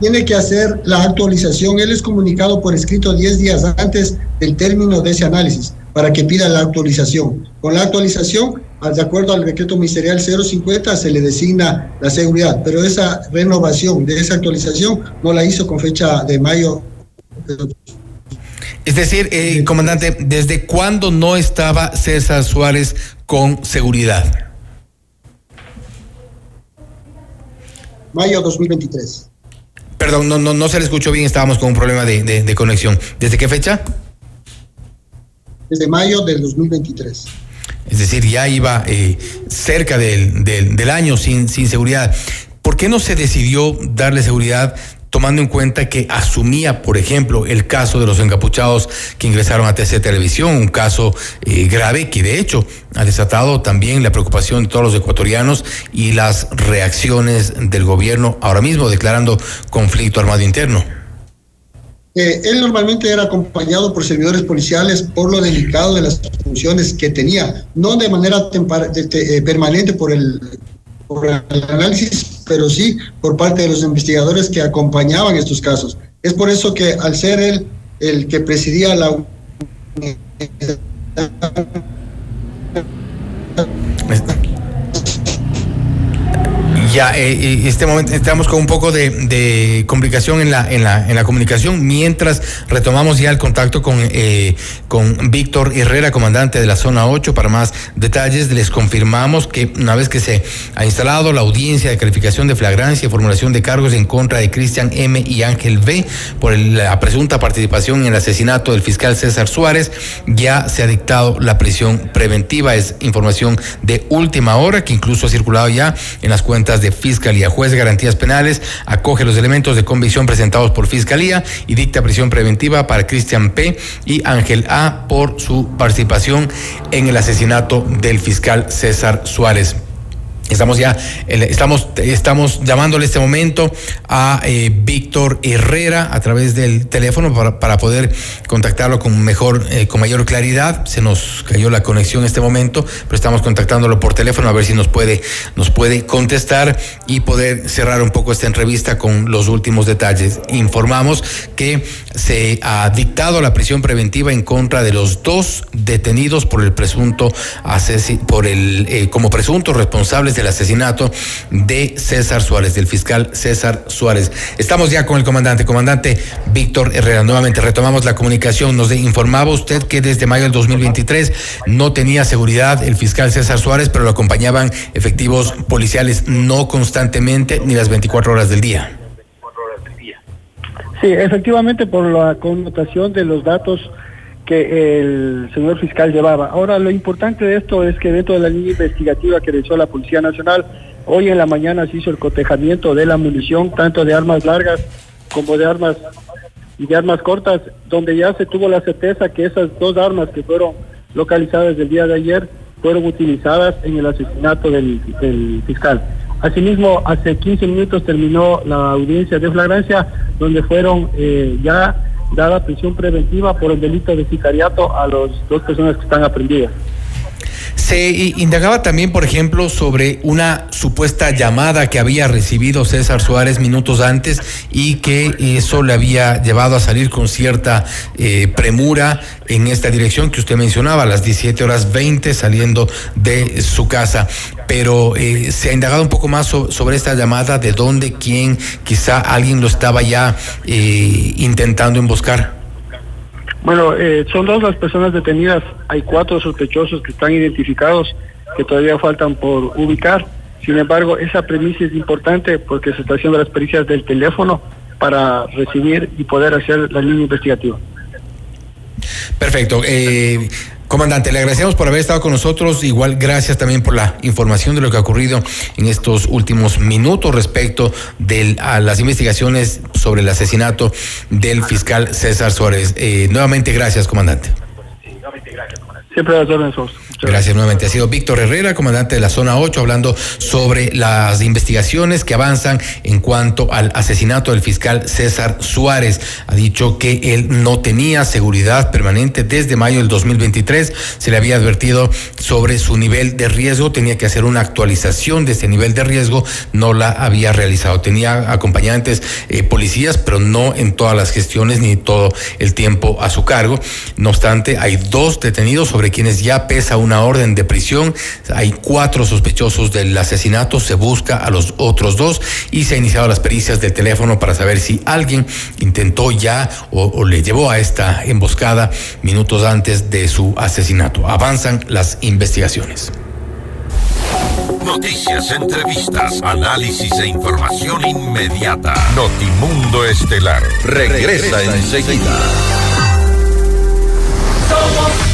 tiene que hacer la actualización. Él es comunicado por escrito 10 días antes del término de ese análisis para que pida la actualización. Con la actualización, de acuerdo al decreto ministerial 050, se le designa la seguridad, pero esa renovación de esa actualización no la hizo con fecha de mayo. Es decir, eh, comandante, ¿desde cuándo no estaba César Suárez con seguridad? Mayo 2023. Perdón, no, no, no se le escuchó bien, estábamos con un problema de, de, de conexión. ¿Desde qué fecha? Desde mayo del 2023. Es decir, ya iba eh, cerca del, del, año sin, sin seguridad. ¿Por qué no se decidió darle seguridad tomando en cuenta que asumía, por ejemplo, el caso de los encapuchados que ingresaron a TC Televisión, un caso eh, grave que de hecho ha desatado también la preocupación de todos los ecuatorianos y las reacciones del gobierno ahora mismo declarando conflicto armado interno? Eh, él normalmente era acompañado por servidores policiales por lo delicado de las funciones que tenía, no de manera de, eh, permanente por el, por el análisis, pero sí por parte de los investigadores que acompañaban estos casos. Es por eso que al ser él el que presidía la Ya, eh, este momento estamos con un poco de, complicación en la, en la, en la comunicación, mientras retomamos ya el contacto con, eh, con Víctor Herrera, comandante de la zona 8, para más detalles. Les confirmamos que una vez que se ha instalado la audiencia de calificación de flagrancia y formulación de cargos en contra de Cristian M y Ángel B por la presunta participación en el asesinato del fiscal César Suárez, ya se ha dictado la prisión preventiva. Es información de última hora que incluso ha circulado ya en las cuentas de Fiscalía. Juez de Garantías Penales acoge los elementos de convicción presentados por Fiscalía y dicta prisión preventiva para Cristian P. y Ángel A. por su participación en el asesinato del fiscal César Suárez. Estamos ya, estamos, estamos llamándole este momento a eh, Víctor Herrera a través del teléfono para, para poder contactarlo con mejor, eh, con mayor claridad. Se nos cayó la conexión en este momento, pero estamos contactándolo por teléfono a ver si nos puede, nos puede contestar y poder cerrar un poco esta entrevista con los últimos detalles. Informamos que se ha dictado la prisión preventiva en contra de los dos detenidos por el presunto por el, eh, como presuntos responsables del asesinato de César Suárez, del fiscal César Suárez. Estamos ya con el comandante, comandante Víctor Herrera. Nuevamente retomamos la comunicación. Nos informaba usted que desde mayo del 2023 no tenía seguridad el fiscal César Suárez, pero lo acompañaban efectivos policiales no constantemente ni las 24 horas del día. Sí, efectivamente por la connotación de los datos el señor fiscal llevaba. Ahora, lo importante de esto es que dentro de la línea investigativa que realizó la Policía Nacional, hoy en la mañana se hizo el cotejamiento de la munición, tanto de armas largas como de armas y de armas cortas, donde ya se tuvo la certeza que esas dos armas que fueron localizadas el día de ayer fueron utilizadas en el asesinato del, del fiscal. Asimismo, hace 15 minutos terminó la audiencia de flagrancia, donde fueron eh, ya dada prisión preventiva por el delito de sicariato a las dos personas que están aprendidas. Se indagaba también, por ejemplo, sobre una supuesta llamada que había recibido César Suárez minutos antes y que eso le había llevado a salir con cierta eh, premura en esta dirección que usted mencionaba, a las 17 horas 20 saliendo de su casa. Pero eh, se ha indagado un poco más sobre esta llamada, de dónde, quién, quizá alguien lo estaba ya eh, intentando emboscar. Bueno, eh, son dos las personas detenidas. Hay cuatro sospechosos que están identificados, que todavía faltan por ubicar. Sin embargo, esa premisa es importante porque se está haciendo las pericias del teléfono para recibir y poder hacer la línea investigativa. Perfecto. Eh, Comandante, le agradecemos por haber estado con nosotros. Igual gracias también por la información de lo que ha ocurrido en estos últimos minutos respecto de a las investigaciones sobre el asesinato del fiscal César Suárez. Eh, nuevamente gracias, comandante. Siempre a las Gracias nuevamente. Ha sido Víctor Herrera, comandante de la zona 8, hablando sobre las investigaciones que avanzan en cuanto al asesinato del fiscal César Suárez. Ha dicho que él no tenía seguridad permanente desde mayo del 2023. Se le había advertido sobre su nivel de riesgo. Tenía que hacer una actualización de ese nivel de riesgo. No la había realizado. Tenía acompañantes eh, policías, pero no en todas las gestiones ni todo el tiempo a su cargo. No obstante, hay dos detenidos sobre quienes ya pesa una orden de prisión. Hay cuatro sospechosos del asesinato. Se busca a los otros dos y se han iniciado las pericias del teléfono para saber si alguien intentó ya o, o le llevó a esta emboscada minutos antes de su asesinato. Avanzan las investigaciones. Noticias, entrevistas, análisis e información inmediata. Notimundo Estelar regresa enseguida. Somos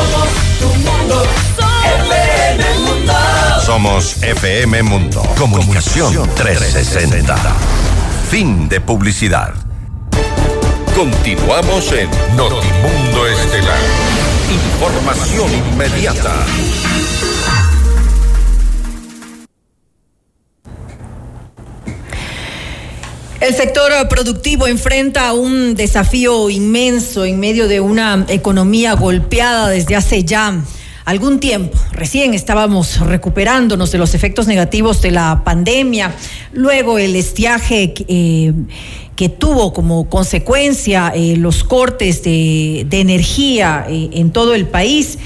Somos. FM Mundo. Somos FM Mundo. Comunicación 360. Fin de publicidad. Continuamos en Notimundo Estelar. Información inmediata. El sector productivo enfrenta un desafío inmenso en medio de una economía golpeada desde hace ya algún tiempo. Recién estábamos recuperándonos de los efectos negativos de la pandemia, luego el estiaje eh, que tuvo como consecuencia eh, los cortes de, energía eh, en todo el país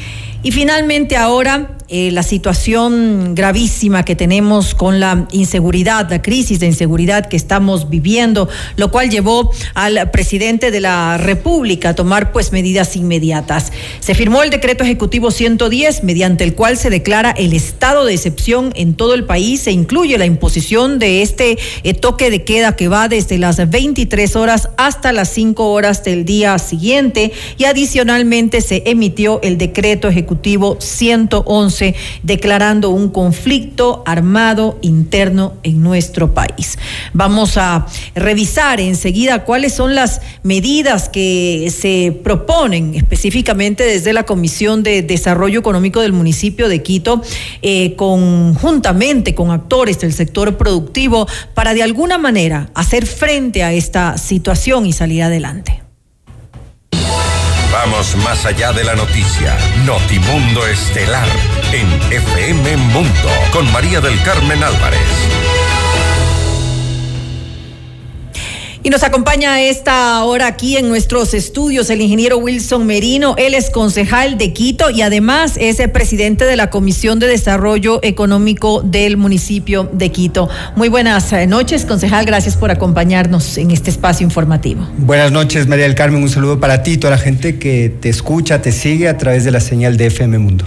y finalmente ahora eh, la situación gravísima que tenemos con la inseguridad, la crisis de inseguridad que estamos viviendo, lo cual llevó al presidente de la República a tomar pues medidas inmediatas. Se firmó el decreto ejecutivo 110 mediante el cual se declara el estado de excepción en todo el país, se incluye la imposición de este eh, toque de queda que va desde las 23 horas hasta las 5 horas del día siguiente y adicionalmente se emitió el decreto ejecutivo 111 declarando un conflicto armado interno en nuestro país. Vamos a revisar enseguida cuáles son las medidas que se proponen específicamente desde la Comisión de Desarrollo Económico del municipio de Quito, eh, conjuntamente con actores del sector productivo, para de alguna manera hacer frente a esta situación y salir adelante. Vamos más allá de la noticia. Notimundo Estelar en FM Mundo con María del Carmen Álvarez. Y nos acompaña a esta hora aquí en nuestros estudios el ingeniero Wilson Merino. Él es concejal de Quito y además es el presidente de la Comisión de Desarrollo Económico del municipio de Quito. Muy buenas eh, noches, concejal. Gracias por acompañarnos en este espacio informativo. Buenas noches, María del Carmen. Un saludo para ti y toda la gente que te escucha, te sigue a través de la señal de FM Mundo.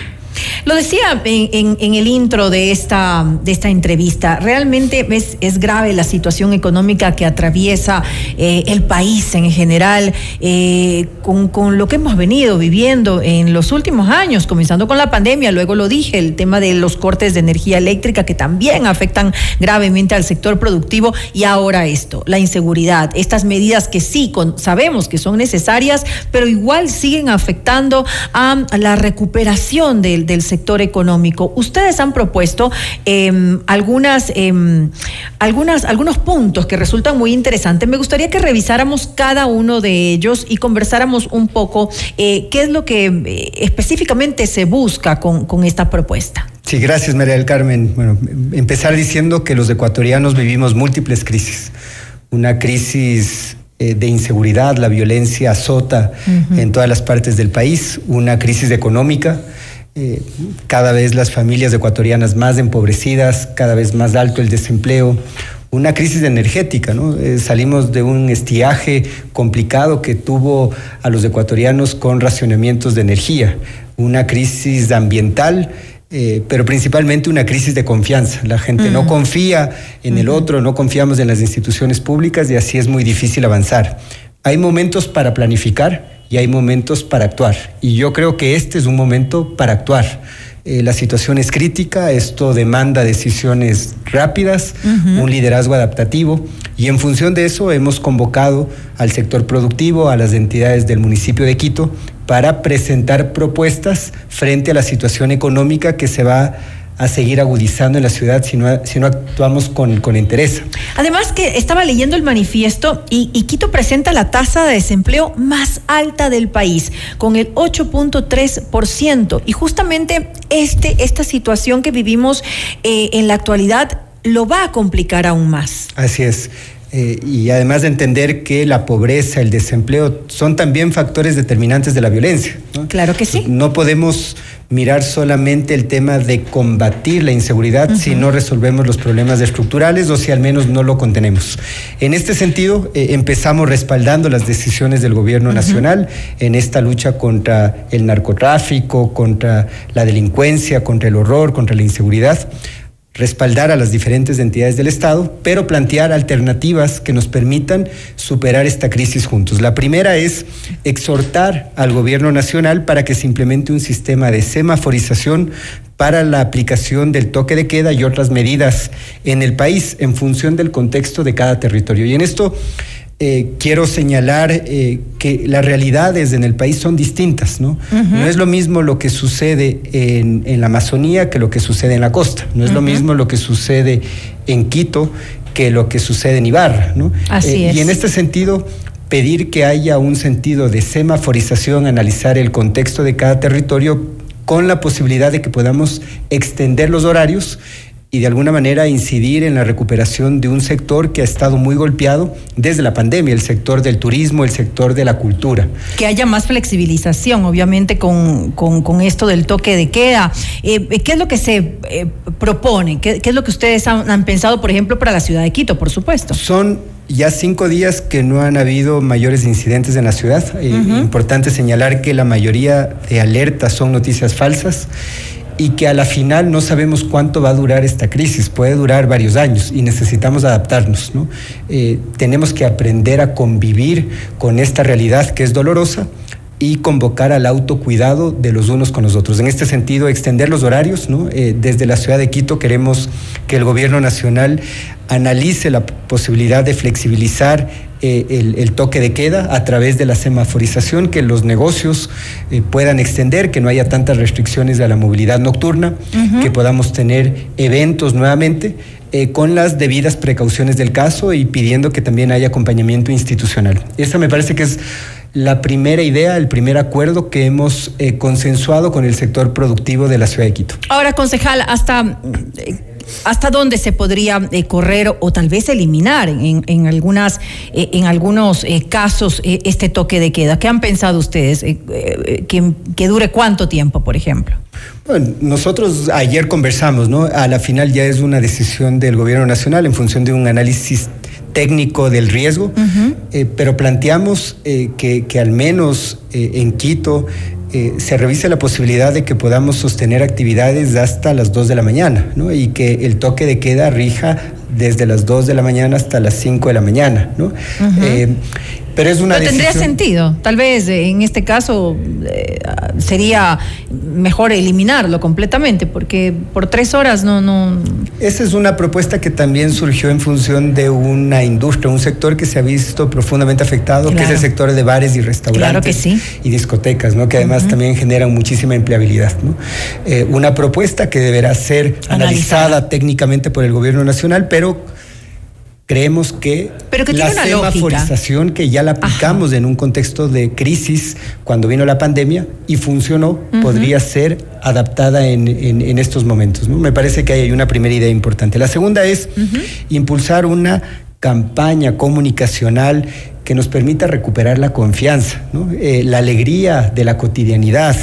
Lo decía en, el intro de esta, de esta entrevista, realmente es, es grave la situación económica que atraviesa eh, el país en general, eh, con, con, lo que hemos venido viviendo en los últimos años, comenzando con la pandemia, luego lo dije, el tema de los cortes de energía eléctrica que también afectan gravemente al sector productivo y ahora esto, la inseguridad, estas medidas que sí sabemos que son necesarias, pero igual siguen afectando a la recuperación del del sector económico. Ustedes han propuesto em, algunas, em, algunas, algunos puntos que resultan muy interesantes. Me gustaría que revisáramos cada uno de ellos y conversáramos un poco eh, qué es lo que eh, específicamente se busca con, con esta propuesta. Sí, gracias María del Carmen. Bueno, empezar diciendo que los ecuatorianos vivimos múltiples crisis. Una crisis eh, de inseguridad, la violencia azota en todas las partes del país, una crisis económica eh, cada vez las familias ecuatorianas más empobrecidas, cada vez más alto el desempleo, una crisis energética, ¿no? Eh, salimos de un estiaje complicado que tuvo a los ecuatorianos con racionamientos de energía, una crisis ambiental. Eh, pero principalmente una crisis de confianza. La gente no confía en el otro, no confiamos en las instituciones públicas y así es muy difícil avanzar. Hay momentos para planificar, y hay momentos para actuar. Y yo creo que este es un momento para actuar. Eh, la situación es crítica, esto demanda decisiones rápidas, un liderazgo adaptativo y en función de eso hemos convocado al sector productivo, a las entidades del municipio de Quito para presentar propuestas frente a la situación económica que se va a seguir agudizando en la ciudad si no, si no actuamos con, con interés. Además que estaba leyendo el manifiesto y, Quito presenta la tasa de desempleo más alta del país, con el 8.3%. Y justamente este, esta situación que vivimos eh, en la actualidad lo va a complicar aún más. Así es. Eh, y además de entender que la pobreza, el desempleo son también factores determinantes de la violencia. Claro que sí. No podemos mirar solamente el tema de combatir la inseguridad si no resolvemos los problemas estructurales o si al menos no lo contenemos. En este sentido, eh, empezamos respaldando las decisiones del gobierno nacional en esta lucha contra el narcotráfico, contra la delincuencia, contra el horror, contra la inseguridad respaldar a las diferentes entidades del Estado, pero plantear alternativas que nos permitan superar esta crisis juntos. La primera es exhortar al gobierno nacional para que se implemente un sistema de semaforización para la aplicación del toque de queda y otras medidas en el país en función del contexto de cada territorio. Y en esto eh, quiero señalar eh, que las realidades en el país son distintas, ¿no? No es lo mismo lo que sucede en, la Amazonía que lo que sucede en la costa, no es lo mismo lo que sucede en Quito que lo que sucede en Ibarra, ¿no? Así eh, Y en este sentido, pedir que haya un sentido de semaforización, analizar el contexto de cada territorio con la posibilidad de que podamos extender los horarios y de alguna manera incidir en la recuperación de un sector que ha estado muy golpeado desde la pandemia, el sector del turismo, el sector de la cultura. Que haya más flexibilización, obviamente, con, con, esto del toque de queda. Eh, ¿Qué es lo que se eh, propone? ¿Qué, es lo que ustedes han, pensado, por ejemplo, para la ciudad de Quito, por supuesto? Son ya cinco días que no han habido mayores incidentes en la ciudad. Eh, importante señalar que la mayoría de alertas son noticias falsas y que a la final no sabemos cuánto va a durar esta crisis, puede durar varios años y necesitamos adaptarnos. ¿no? Eh, tenemos que aprender a convivir con esta realidad que es dolorosa y convocar al autocuidado de los unos con los otros. En este sentido, extender los horarios. ¿no? Eh, desde la ciudad de Quito queremos que el gobierno nacional analice la posibilidad de flexibilizar eh, el, toque de queda a través de la semaforización, que los negocios eh, puedan extender, que no haya tantas restricciones a la movilidad nocturna, que podamos tener eventos nuevamente. con las debidas precauciones del caso y pidiendo que también haya acompañamiento institucional. Esa me parece que es la primera idea, el primer acuerdo que hemos eh, consensuado con el sector productivo de la ciudad de Quito. Ahora, concejal, hasta eh, hasta dónde se podría eh, correr o tal vez eliminar en, algunas en algunos casos este toque de queda. ¿Qué han pensado ustedes? Que, que, dure cuánto tiempo, por ejemplo? Bueno, nosotros ayer conversamos, ¿no? A la final ya es una decisión del gobierno nacional en función de un análisis técnico del riesgo, eh, pero planteamos eh, que, al menos eh, en Quito se revise la posibilidad de que podamos sostener actividades hasta las 2 de la mañana ¿no? y que el toque de queda rija desde las 2 de la mañana hasta las 5 de la mañana. ¿no? Pero es una tendría sentido. Tal vez eh, en este caso eh, sería mejor eliminarlo completamente, porque por tres horas no, no. Esa es una propuesta que también surgió en función de una industria, un sector que se ha visto profundamente afectado, que es el sector de bares y restaurantes y discotecas, ¿no? Que además también generan muchísima empleabilidad. ¿no? Eh, una propuesta que deberá ser analizada técnicamente por el gobierno nacional, pero creemos que, la semaforización que ya la aplicamos en un contexto de crisis cuando vino la pandemia y funcionó, podría ser adaptada en, estos momentos. ¿no? Me parece que hay una primera idea importante. La segunda es impulsar una campaña comunicacional que nos permita recuperar la confianza, eh, la alegría de la cotidianidad,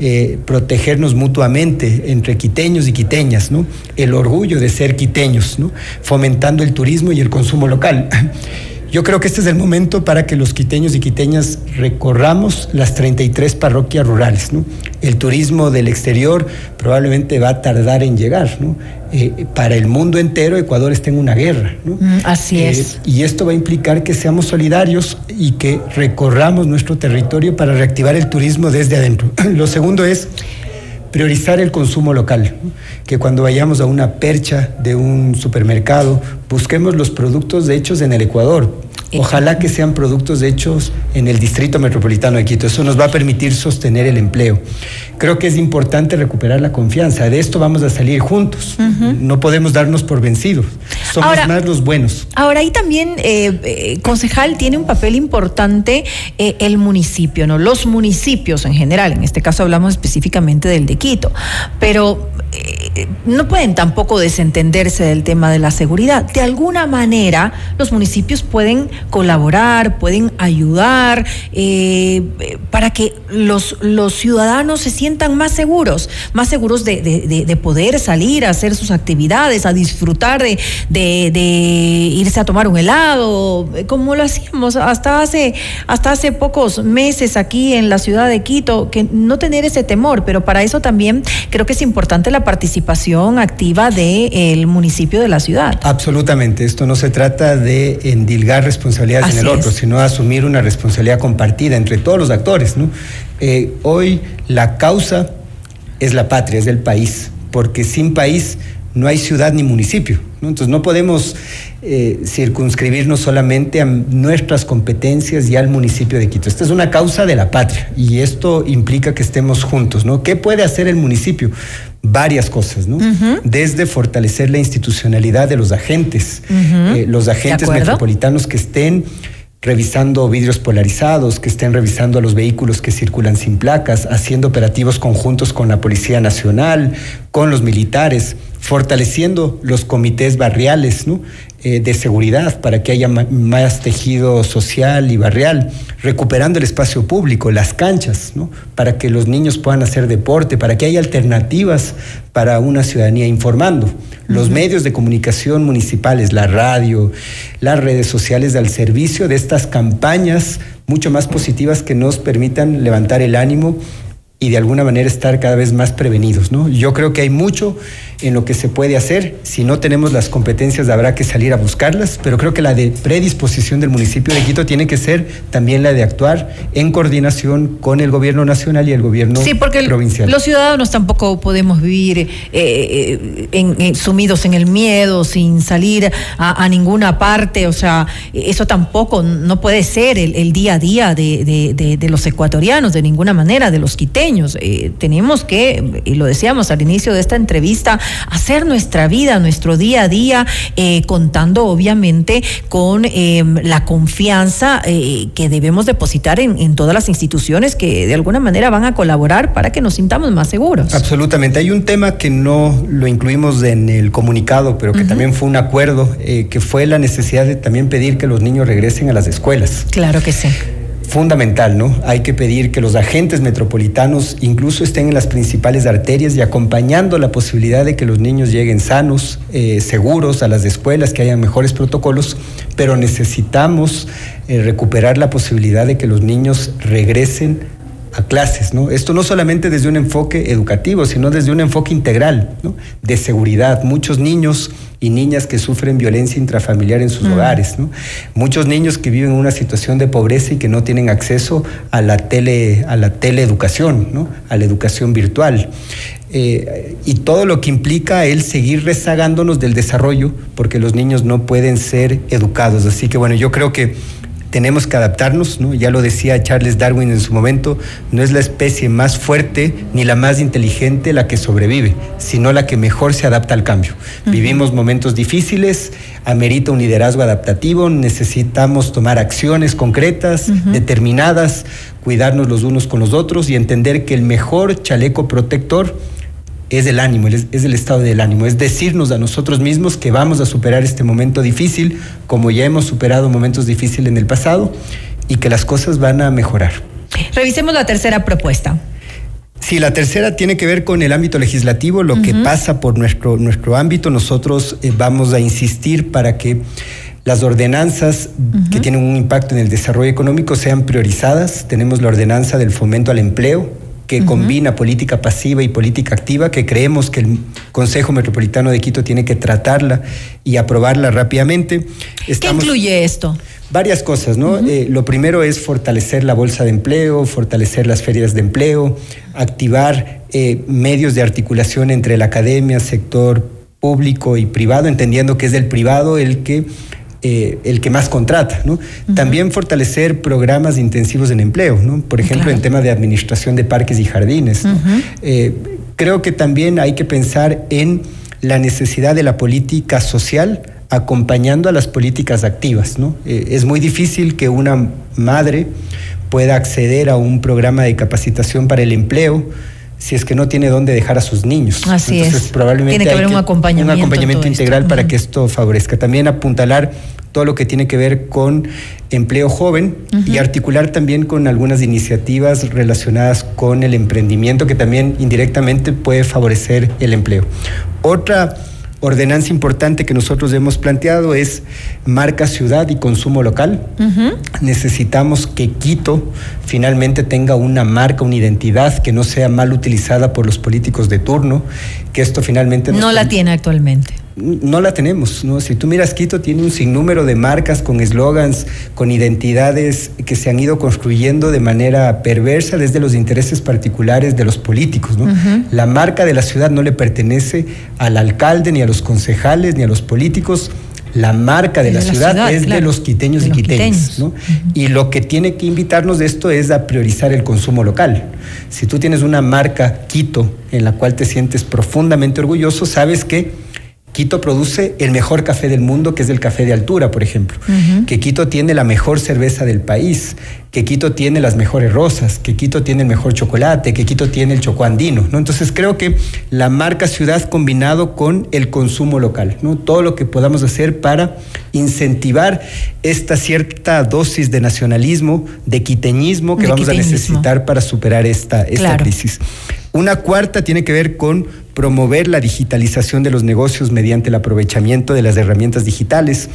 eh, protegernos mutuamente entre quiteños y quiteñas, el orgullo de ser quiteños, fomentando el turismo y el consumo local. Yo creo que este es el momento para que los quiteños y quiteñas recorramos las 33 parroquias rurales. ¿no? El turismo del exterior probablemente va a tardar en llegar. ¿no? Eh, para el mundo entero Ecuador está en una guerra. ¿no? Mm, así eh, es. Y esto va a implicar que seamos solidarios y que recorramos nuestro territorio para reactivar el turismo desde adentro. Lo segundo es priorizar el consumo local, que cuando vayamos a una percha de un supermercado busquemos los productos hechos en el Ecuador. Ojalá que sean productos hechos en el Distrito Metropolitano de Quito. Eso nos va a permitir sostener el empleo. Creo que es importante recuperar la confianza. De esto vamos a salir juntos. No podemos darnos por vencidos. Somos más los buenos. Ahora, ahí también, eh, eh, concejal, tiene un papel importante eh, el municipio, ¿no? Los municipios en general. En este caso hablamos específicamente del de Quito. Pero no pueden tampoco desentenderse del tema de la seguridad. De alguna manera, los municipios pueden colaborar, pueden ayudar eh, para que los, los ciudadanos se sientan más seguros, más seguros de, poder salir a hacer sus actividades, a disfrutar de, irse a tomar un helado, como lo hacíamos hasta hace, hasta hace pocos meses aquí en la ciudad de Quito, que no tener ese temor, pero para eso también creo que es importante la participación activa del municipio de la ciudad. Absolutamente, esto no se trata de endilgar responsabilidades en el otro, sino asumir una responsabilidad compartida entre todos los actores. Eh, hoy la causa es la patria, es el país, porque sin país no hay ciudad ni municipio. Entonces no podemos eh, circunscribirnos solamente a nuestras competencias y al municipio de Quito. Esta es una causa de la patria y esto implica que estemos juntos. ¿no? ¿Qué puede hacer el municipio? Varias cosas, ¿no? Desde fortalecer la institucionalidad de los agentes, eh, los agentes metropolitanos que estén revisando vidrios polarizados, que estén revisando a los vehículos que circulan sin placas, haciendo operativos conjuntos con la Policía Nacional, con los militares, fortaleciendo los comités barriales ¿no? Eh, de seguridad para que haya más tejido social y barrial, recuperando el espacio público, las canchas, ¿no? para que los niños puedan hacer deporte, para que haya alternativas para una ciudadanía informando. Los medios de comunicación municipales, la radio, las redes sociales al servicio de estas campañas mucho más positivas que nos permitan levantar el ánimo y de alguna manera estar cada vez más prevenidos. ¿no? Yo creo que hay mucho en lo que se puede hacer. Si no tenemos las competencias, habrá que salir a buscarlas, pero creo que la de predisposición del municipio de Quito tiene que ser también la de actuar en coordinación con el gobierno nacional y el gobierno sí, porque Los ciudadanos tampoco podemos vivir eh, eh, en, sumidos en el miedo, sin salir a, ninguna parte. O sea, eso tampoco no puede ser el, día a día de, los ecuatorianos, de ninguna manera, de los quiteños eh, tenemos que, y lo decíamos al inicio de esta entrevista, hacer nuestra vida, nuestro día a día, eh, contando obviamente con em, la confianza eh, que debemos depositar en, todas las instituciones que de alguna manera van a colaborar para que nos sintamos más seguros. Absolutamente. Hay un tema que no lo incluimos en el comunicado, pero que también fue un acuerdo, que fue la necesidad de también pedir que los niños regresen a las escuelas. Claro que sí fundamental, ¿no? Hay que pedir que los agentes metropolitanos incluso estén en las principales arterias y acompañando la posibilidad de que los niños lleguen sanos, eh, seguros a las escuelas, que haya mejores protocolos, pero necesitamos eh, recuperar la posibilidad de que los niños regresen a clases, ¿no? Esto no solamente desde un enfoque educativo, sino desde un enfoque integral, ¿no? De seguridad. Muchos niños y niñas que sufren violencia intrafamiliar en sus mm. hogares, ¿no? Muchos niños que viven en una situación de pobreza y que no tienen acceso a la tele, a la teleeducación, ¿no? A la educación virtual. Eh, y todo lo que implica el seguir rezagándonos del desarrollo, porque los niños no pueden ser educados. Así que bueno, yo creo que tenemos que adaptarnos, ¿no? Ya lo decía Charles Darwin en su momento, no es la especie más fuerte ni la más inteligente la que sobrevive, sino la que mejor se adapta al cambio. Vivimos momentos difíciles, amerita un liderazgo adaptativo, necesitamos tomar acciones concretas, determinadas, cuidarnos los unos con los otros y entender que el mejor chaleco protector es el ánimo, es, el estado del ánimo, es decirnos a nosotros mismos que vamos a superar este momento difícil, como ya hemos superado momentos difíciles en el pasado, y que las cosas van a mejorar. Revisemos la tercera propuesta. Sí, la tercera tiene que ver con el ámbito legislativo, lo que pasa por nuestro, nuestro ámbito. Nosotros eh, vamos a insistir para que las ordenanzas que tienen un impacto en el desarrollo económico sean priorizadas. Tenemos la ordenanza del fomento al empleo, que combina política pasiva y política activa, que creemos que el Consejo Metropolitano de Quito tiene que tratarla y aprobarla rápidamente. ¿Qué incluye esto? Varias cosas, ¿no? Eh, lo primero es fortalecer la bolsa de empleo, fortalecer las ferias de empleo, activar eh, medios de articulación entre la academia, sector público y privado, entendiendo que es el privado el que eh, el que más contrata. ¿no? También fortalecer programas intensivos en empleo, ¿no? por ejemplo, en tema de administración de parques y jardines. Eh, creo que también hay que pensar en la necesidad de la política social acompañando a las políticas activas. ¿no? Eh, es muy difícil que una madre pueda acceder a un programa de capacitación para el empleo si es que no tiene dónde dejar a sus niños. Así Entonces, es. Probablemente tiene que haber un acompañamiento. Un acompañamiento integral para que esto favorezca. También apuntalar todo lo que tiene que ver con empleo joven y articular también con algunas iniciativas relacionadas con el emprendimiento que también indirectamente puede favorecer el empleo. Otra ordenanza importante que nosotros hemos planteado es marca ciudad y consumo local. Necesitamos que Quito finalmente tenga una marca, una identidad que no sea mal utilizada por los políticos de turno, que esto finalmente... No la tiene actualmente no la tenemos, ¿no? Si tú miras Quito tiene un sinnúmero de marcas con eslogans, con identidades que se han ido construyendo de manera perversa desde los intereses particulares de los políticos, ¿no? La marca de la ciudad no le pertenece al alcalde ni a los concejales ni a los políticos. La marca de, la, ciudad, es de los quiteños y quiteños. ¿no? Y lo que tiene que invitarnos de esto es a priorizar el consumo local. Si tú tienes una marca Quito en la cual te sientes profundamente orgulloso, sabes que Quito produce el mejor café del mundo, que es el café de altura, por ejemplo. Que Quito tiene la mejor cerveza del país, que Quito tiene las mejores rosas, que Quito tiene el mejor chocolate, que Quito tiene el chocoandino. ¿no? Entonces creo que la marca ciudad combinado con el consumo local, ¿no? todo lo que podamos hacer para incentivar esta cierta dosis de nacionalismo, de quiteñismo que vamos a necesitar para superar esta, esta crisis. Una cuarta tiene que ver con promover la digitalización de los negocios mediante el aprovechamiento de las herramientas digitales.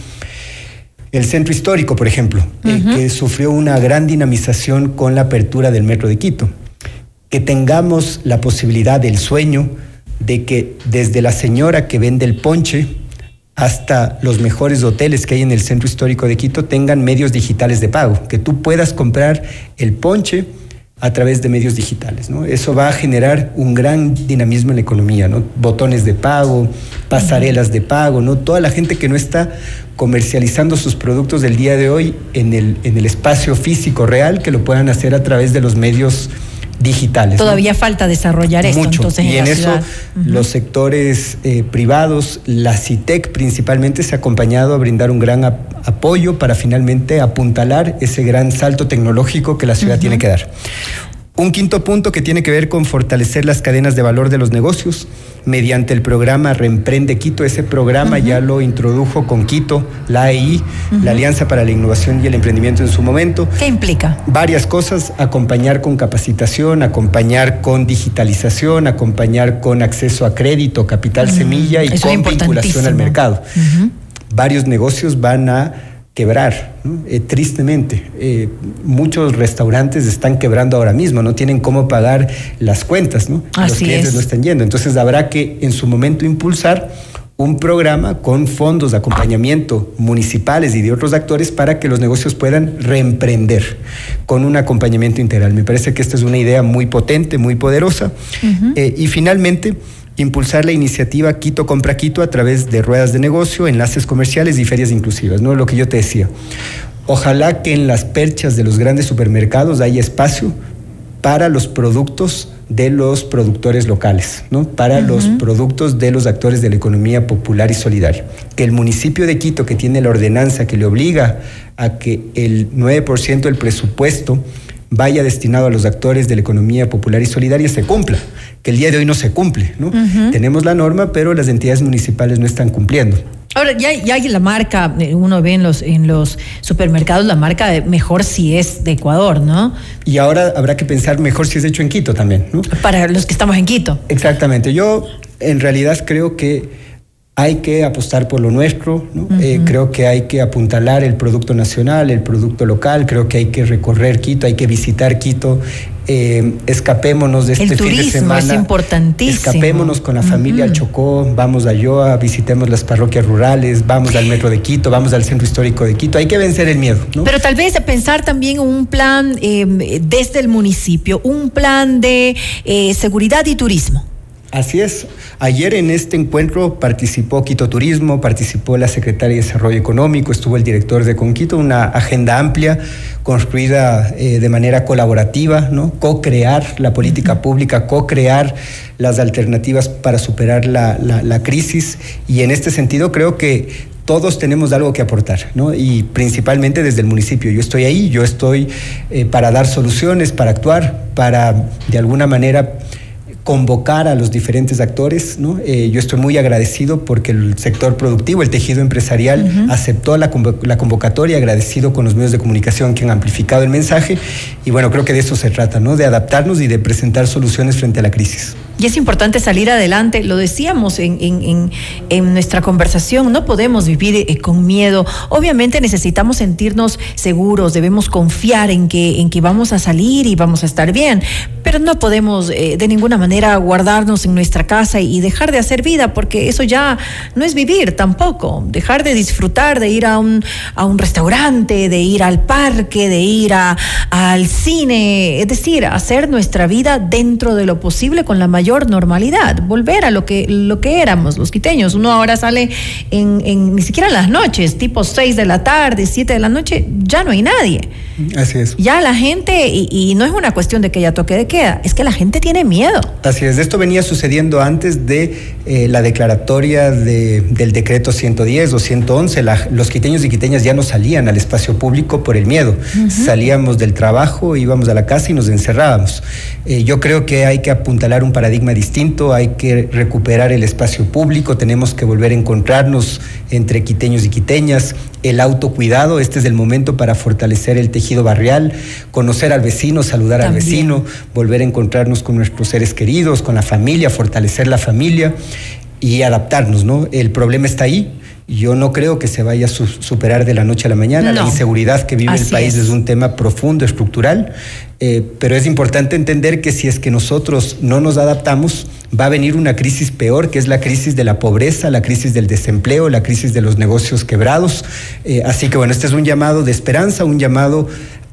El centro histórico, por ejemplo, eh, que sufrió una gran dinamización con la apertura del metro de Quito. Que tengamos la posibilidad del sueño de que desde la señora que vende el ponche hasta los mejores hoteles que hay en el centro histórico de Quito tengan medios digitales de pago, que tú puedas comprar el ponche a través de medios digitales. ¿no? Eso va a generar un gran dinamismo en la economía, ¿no? botones de pago, pasarelas de pago, ¿no? toda la gente que no está comercializando sus productos del día de hoy en el, en el espacio físico real, que lo puedan hacer a través de los medios digitales. Todavía falta desarrollar esto. Mucho. Entonces, y en, eso los sectores eh, privados, la CITEC principalmente, se ha acompañado a brindar un gran apoyo para finalmente apuntalar ese gran salto tecnológico que la ciudad tiene que dar. Un quinto punto que tiene que ver con fortalecer las cadenas de valor de los negocios mediante el programa Reemprende Quito. Ese programa ya lo introdujo con Quito, la AI, la Alianza para la Innovación y el Emprendimiento en su momento. ¿Qué implica? Varias cosas, acompañar con capacitación, acompañar con digitalización, acompañar con acceso a crédito, capital semilla y con vinculación al mercado. Varios negocios van a quebrar, eh, tristemente. Eh, muchos restaurantes están quebrando ahora mismo, no tienen cómo pagar las cuentas, ¿no? Los clientes no están yendo. Entonces habrá que en su momento impulsar un programa con fondos de acompañamiento municipales y de otros actores para que los negocios puedan reemprender con un acompañamiento integral. Me parece que esta es una idea muy potente, muy poderosa. Eh, y finalmente, impulsar la iniciativa Quito Compra Quito a través de ruedas de negocio, enlaces comerciales y ferias inclusivas, ¿no? Lo que yo te decía. Ojalá que en las perchas de los grandes supermercados haya espacio para los productos de los productores locales, ¿no? para los productos de los actores de la economía popular y solidaria. Que el municipio de Quito, que tiene la ordenanza que le obliga a que el 9% del presupuesto vaya destinado a los actores de la economía popular y solidaria se cumpla, que el día de hoy no se cumple. ¿no? Tenemos la norma, pero las entidades municipales no están cumpliendo. Ahora, ya, ya hay la marca, eh, uno ve en los, en los supermercados la marca de mejor si es de Ecuador, ¿no? Y ahora habrá que pensar mejor si es hecho en Quito también, ¿no? Para los que estamos en Quito. Exactamente. Yo en realidad creo que hay que apostar por lo nuestro, eh, creo que hay que apuntalar el producto nacional, el producto local, creo que hay que recorrer Quito, hay que visitar Quito, eh, escapémonos de este fin de semana. es importantísimo. Escapémonos con la familia al Chocó, vamos a Yoa, visitemos las parroquias rurales, vamos al metro de Quito, vamos al centro histórico de Quito, hay que vencer el miedo. Pero tal vez pensar también un plan eh, desde el municipio, un plan de seguridad y turismo. Así es. Ayer en este encuentro participó Quito Turismo, participó la secretaria de Desarrollo Económico, estuvo el director de Conquito, una agenda amplia construida eh, de manera colaborativa, ¿no? Co-crear la política pública, co-crear las alternativas para superar la, crisis y en este sentido creo que todos tenemos algo que aportar, ¿no? Y principalmente desde el municipio. Yo estoy ahí, yo estoy eh, para dar soluciones, para actuar, para de alguna manera convocar a los diferentes actores. ¿no? Eh, yo estoy muy agradecido porque el sector productivo, el tejido empresarial, aceptó la, la, convocatoria, agradecido con los medios de comunicación que han amplificado el mensaje. Y bueno, creo que de eso se trata, ¿no? de adaptarnos y de presentar soluciones frente a la crisis. Y es importante salir adelante, lo decíamos en, en, en, nuestra conversación, no podemos vivir eh, con miedo. Obviamente necesitamos sentirnos seguros, debemos confiar en que, en que vamos a salir y vamos a estar bien, pero no podemos eh, de ninguna manera guardarnos en nuestra casa y dejar de hacer vida, porque eso ya no es vivir tampoco. Dejar de disfrutar, de ir a un, a un restaurante, de ir al parque, de ir a, al cine, es decir, hacer nuestra vida dentro de lo posible con la mayor mayor normalidad, volver a lo que, lo que éramos los quiteños. Uno ahora sale en, en ni siquiera en las noches, tipo 6 de la tarde, 7 de la noche, ya no hay nadie. Así es. Ya la gente, y, y, no es una cuestión de que ya toque de queda, es que la gente tiene miedo. Así es, esto venía sucediendo antes de eh, la declaratoria de, del decreto 110 o 111. La, los quiteños y quiteñas ya no salían al espacio público por el miedo. Uh -huh. Salíamos del trabajo, íbamos a la casa y nos encerrábamos. Eh, yo creo que hay que apuntalar un paradigma distinto, hay que recuperar el espacio público, tenemos que volver a encontrarnos entre quiteños y quiteñas, el autocuidado, este es el momento para fortalecer el tejido barrial, conocer al vecino, saludar También. al vecino, volver a encontrarnos con nuestros seres queridos, con la familia, fortalecer la familia y adaptarnos, ¿no? El problema está ahí. Yo no creo que se vaya a su superar de la noche a la mañana. No. La inseguridad que vive Así el país es. es. un tema profundo, estructural, eh, pero es importante entender que si es que nosotros no nos adaptamos, va a venir una crisis peor, que es la crisis de la pobreza, la crisis del desempleo, la crisis de los negocios quebrados. Eh, así que bueno, este es un llamado de esperanza, un llamado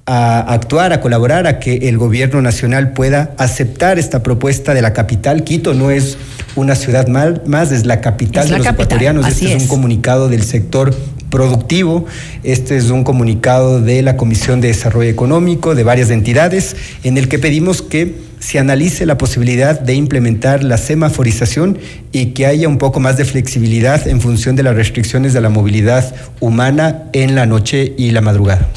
a actuar, a colaborar, a que el gobierno nacional pueda aceptar esta propuesta de la capital. Quito no es una ciudad mal, más, es la capital es la de los capital, ecuatorianos. Este es, es un comunicado del sector productivo. Este es un comunicado de la Comisión de Desarrollo Económico, de varias entidades, en el que pedimos que se analice la posibilidad de implementar la semaforización y que haya un poco más de flexibilidad en función de las restricciones de la movilidad humana en la noche y la madrugada.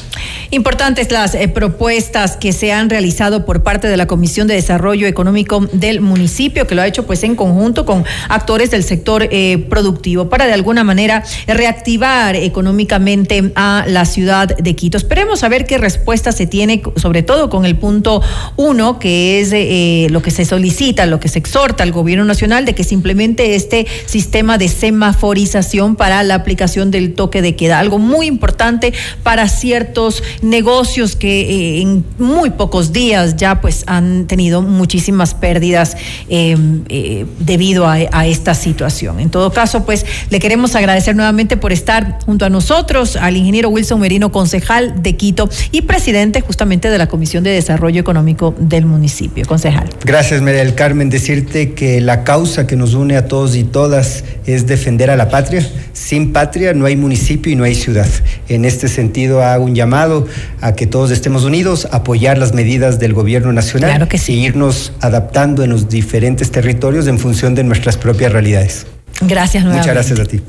Importantes las eh, propuestas que se han realizado por parte de la Comisión de Desarrollo Económico del municipio, que lo ha hecho pues en conjunto con actores del sector eh, productivo para de alguna manera reactivar económicamente a la ciudad de Quito. Esperemos a ver qué respuesta se tiene, sobre todo con el punto uno, que es eh, lo que se solicita, lo que se exhorta al gobierno nacional de que se implemente este sistema de semaforización para la aplicación del toque de queda, algo muy importante para ciertos negocios que eh, en muy pocos días ya pues han tenido muchísimas pérdidas eh, eh, debido a, a, esta situación. En todo caso, pues le queremos agradecer nuevamente por estar junto a nosotros, al ingeniero Wilson Merino, concejal de Quito y presidente justamente de la Comisión de Desarrollo Económico del municipio. Concejal. Gracias, María del Carmen. Decirte que la causa que nos une a todos y todas es defender a la patria. Sin patria no hay municipio y no hay ciudad. En este sentido hago un llamado a que todos estemos unidos, apoyar las medidas del gobierno nacional claro que sí. e irnos adaptando en los diferentes territorios en función de nuestras propias realidades. Gracias Muchas nuevamente. gracias a ti.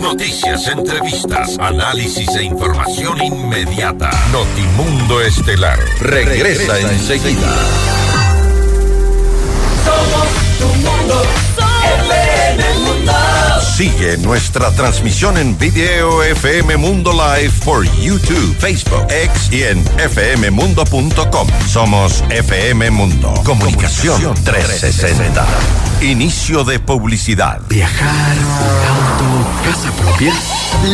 Noticias, entrevistas, análisis e información inmediata. Notimundo Estelar regresa, regresa enseguida. Somos tu Mundo. Sigue nuestra transmisión en video FM Mundo Live por YouTube, Facebook, X y en fmmundo.com. Somos FM Mundo. Comunicación 360. Inicio de publicidad. Viajar, auto, casa propia.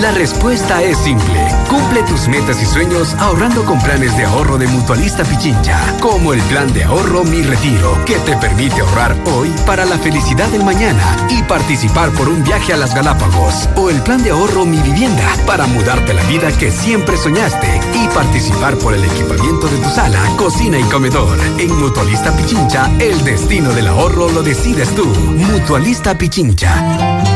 La respuesta es simple. Cumple tus metas y sueños ahorrando con planes de ahorro de Mutualista Pichincha, como el plan de ahorro Mi Retiro, que te permite ahorrar hoy para la felicidad del mañana y participar por un viaje a las Galápagos, o el plan de ahorro Mi Vivienda, para mudarte la vida que siempre soñaste y participar por el equipamiento de tu sala, cocina y comedor. En Mutualista Pichincha, el destino del ahorro lo decides tú. Mutualista Pichincha.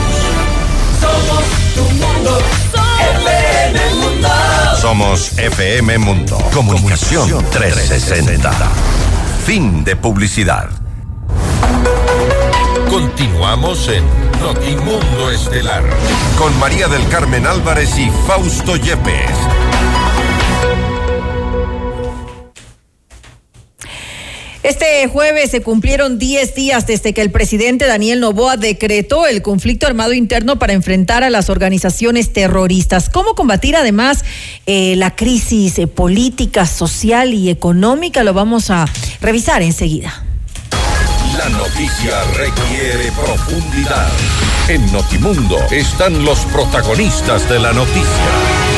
Somos tu mundo, FM Mundo. Somos FM Mundo. Comunicación 360. Fin de publicidad. Continuamos en Notimundo Estelar con María del Carmen Álvarez y Fausto Yepes. Este jueves se cumplieron 10 días desde que el presidente Daniel Novoa decretó el conflicto armado interno para enfrentar a las organizaciones terroristas. ¿Cómo combatir además eh, la crisis eh, política, social y económica? Lo vamos a revisar enseguida. La noticia requiere profundidad. En Notimundo están los protagonistas de la noticia.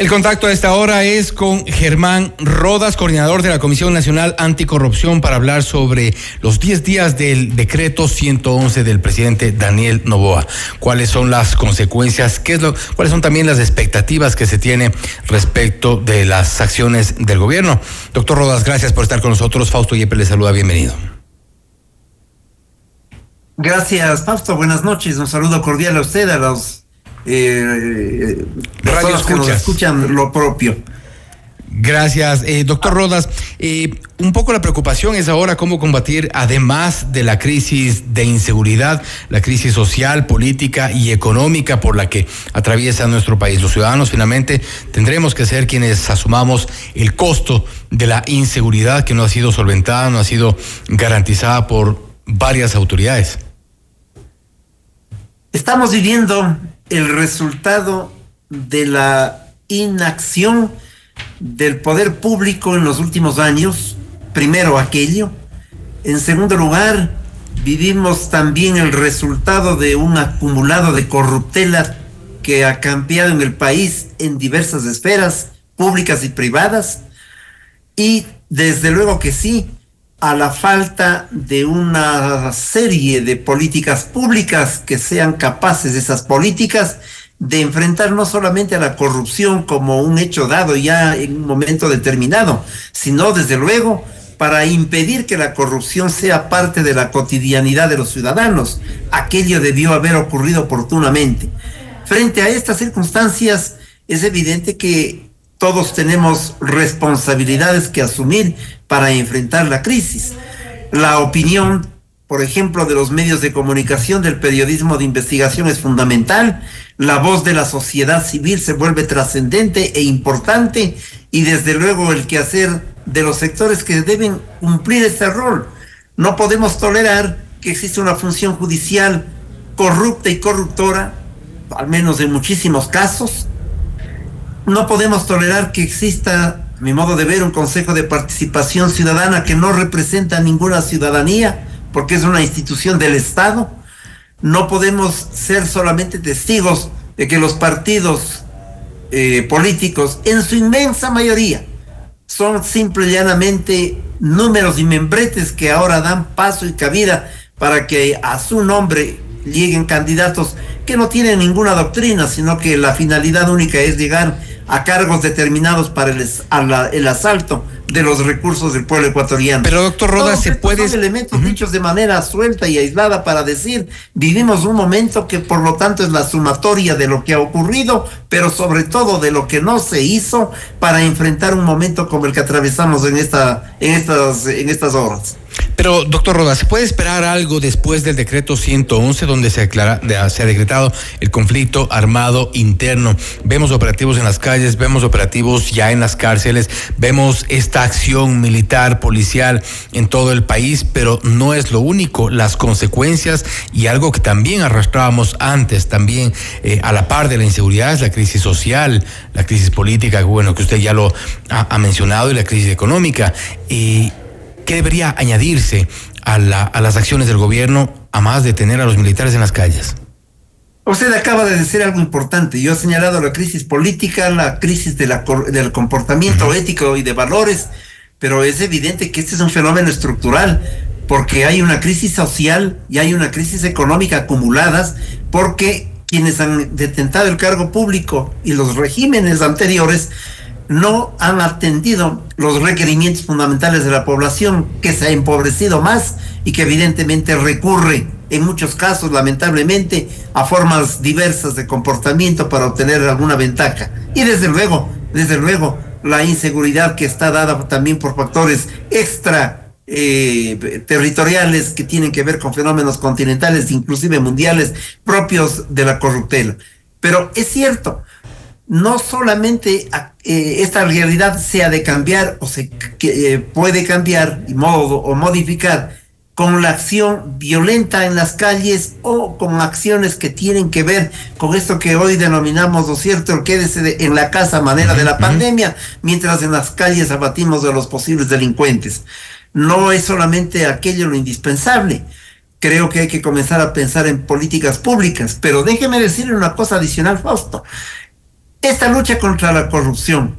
El contacto a esta hora es con Germán Rodas, coordinador de la Comisión Nacional Anticorrupción, para hablar sobre los 10 días del decreto 111 del presidente Daniel Novoa. ¿Cuáles son las consecuencias? ¿Qué es lo, ¿Cuáles son también las expectativas que se tiene respecto de las acciones del gobierno? Doctor Rodas, gracias por estar con nosotros. Fausto Yepes le saluda, bienvenido. Gracias, Fausto. Buenas noches. Un saludo cordial a usted, a los eh, Radio que nos escuchan lo propio. Gracias, eh, doctor Rodas. Eh, un poco la preocupación es ahora cómo combatir, además de la crisis de inseguridad, la crisis social, política y económica por la que atraviesa nuestro país. Los ciudadanos finalmente tendremos que ser quienes asumamos el costo de la inseguridad que no ha sido solventada, no ha sido garantizada por varias autoridades. Estamos viviendo el resultado de la inacción del poder público en los últimos años, primero aquello, en segundo lugar, vivimos también el resultado de un acumulado de corruptela que ha cambiado en el país en diversas esferas, públicas y privadas, y desde luego que sí, a la falta de una serie de políticas públicas que sean capaces esas políticas de enfrentar no solamente a la corrupción como un hecho dado ya en un momento determinado, sino desde luego para impedir que la corrupción sea parte de la cotidianidad de los ciudadanos. Aquello debió haber ocurrido oportunamente. Frente a estas circunstancias, es evidente que todos tenemos responsabilidades que asumir para enfrentar la crisis. La opinión, por ejemplo, de los medios de comunicación, del periodismo de investigación es fundamental. La voz de la sociedad civil se vuelve trascendente e importante y desde luego el quehacer de los sectores que deben cumplir este rol. No podemos tolerar que exista una función judicial corrupta y corruptora, al menos en muchísimos casos. No podemos tolerar que exista mi modo de ver, un consejo de participación ciudadana que no representa ninguna ciudadanía, porque es una institución del Estado. No podemos ser solamente testigos de que los partidos eh, políticos, en su inmensa mayoría, son simple y llanamente números y membretes que ahora dan paso y cabida para que a su nombre lleguen candidatos que no tienen ninguna doctrina, sino que la finalidad única es llegar a cargos determinados para el, el asalto de los recursos del pueblo ecuatoriano. Pero doctor Rodas, se puede... Son elementos dichos de manera suelta y aislada para decir, vivimos un momento que por lo tanto es la sumatoria de lo que ha ocurrido, pero sobre todo de lo que no se hizo para enfrentar un momento como el que atravesamos en, esta, en, estas, en estas horas. Pero, doctor Rodas, ¿se puede esperar algo después del decreto 111 donde se, aclara, se ha decretado el conflicto armado interno? Vemos operativos en las calles, vemos operativos ya en las cárceles, vemos esta acción militar, policial en todo el país, pero no es lo único. Las consecuencias y algo que también arrastrábamos antes, también eh, a la par de la inseguridad, es la crisis social, la crisis política, bueno, que usted ya lo ha, mencionado, y la crisis económica. ¿Qué debería añadirse a, las acciones del gobierno a más de tener a los militares en las calles? Usted acaba de decir algo importante. Yo he señalado la crisis política, la crisis de la, del comportamiento ético y de valores, pero es evidente que este es un fenómeno estructural, porque hay una crisis social y hay una crisis económica acumuladas, porque quienes han detentado el cargo público y los regímenes anteriores no han atendido los requerimientos fundamentales de la población, que se ha empobrecido más y que evidentemente recurre en muchos casos, lamentablemente, a formas diversas de comportamiento para obtener alguna ventaja. Y desde luego, desde luego, la inseguridad que está dada también por factores extra eh, territoriales que tienen que ver con fenómenos continentales, inclusive mundiales, propios de la corruptela. Pero es cierto, no solamente eh, esta realidad sea de cambiar o se eh, puede cambiar y modo o modificar con la acción violenta en las calles o con acciones que tienen que ver con esto que hoy denominamos, ¿no es cierto?, quédese de, en la casa a manera de la pandemia, mientras en las calles abatimos de los posibles delincuentes. No es solamente aquello lo indispensable. Creo que hay que comenzar a pensar en políticas públicas, pero déjeme decirle una cosa adicional, Fausto. Esta lucha contra la corrupción,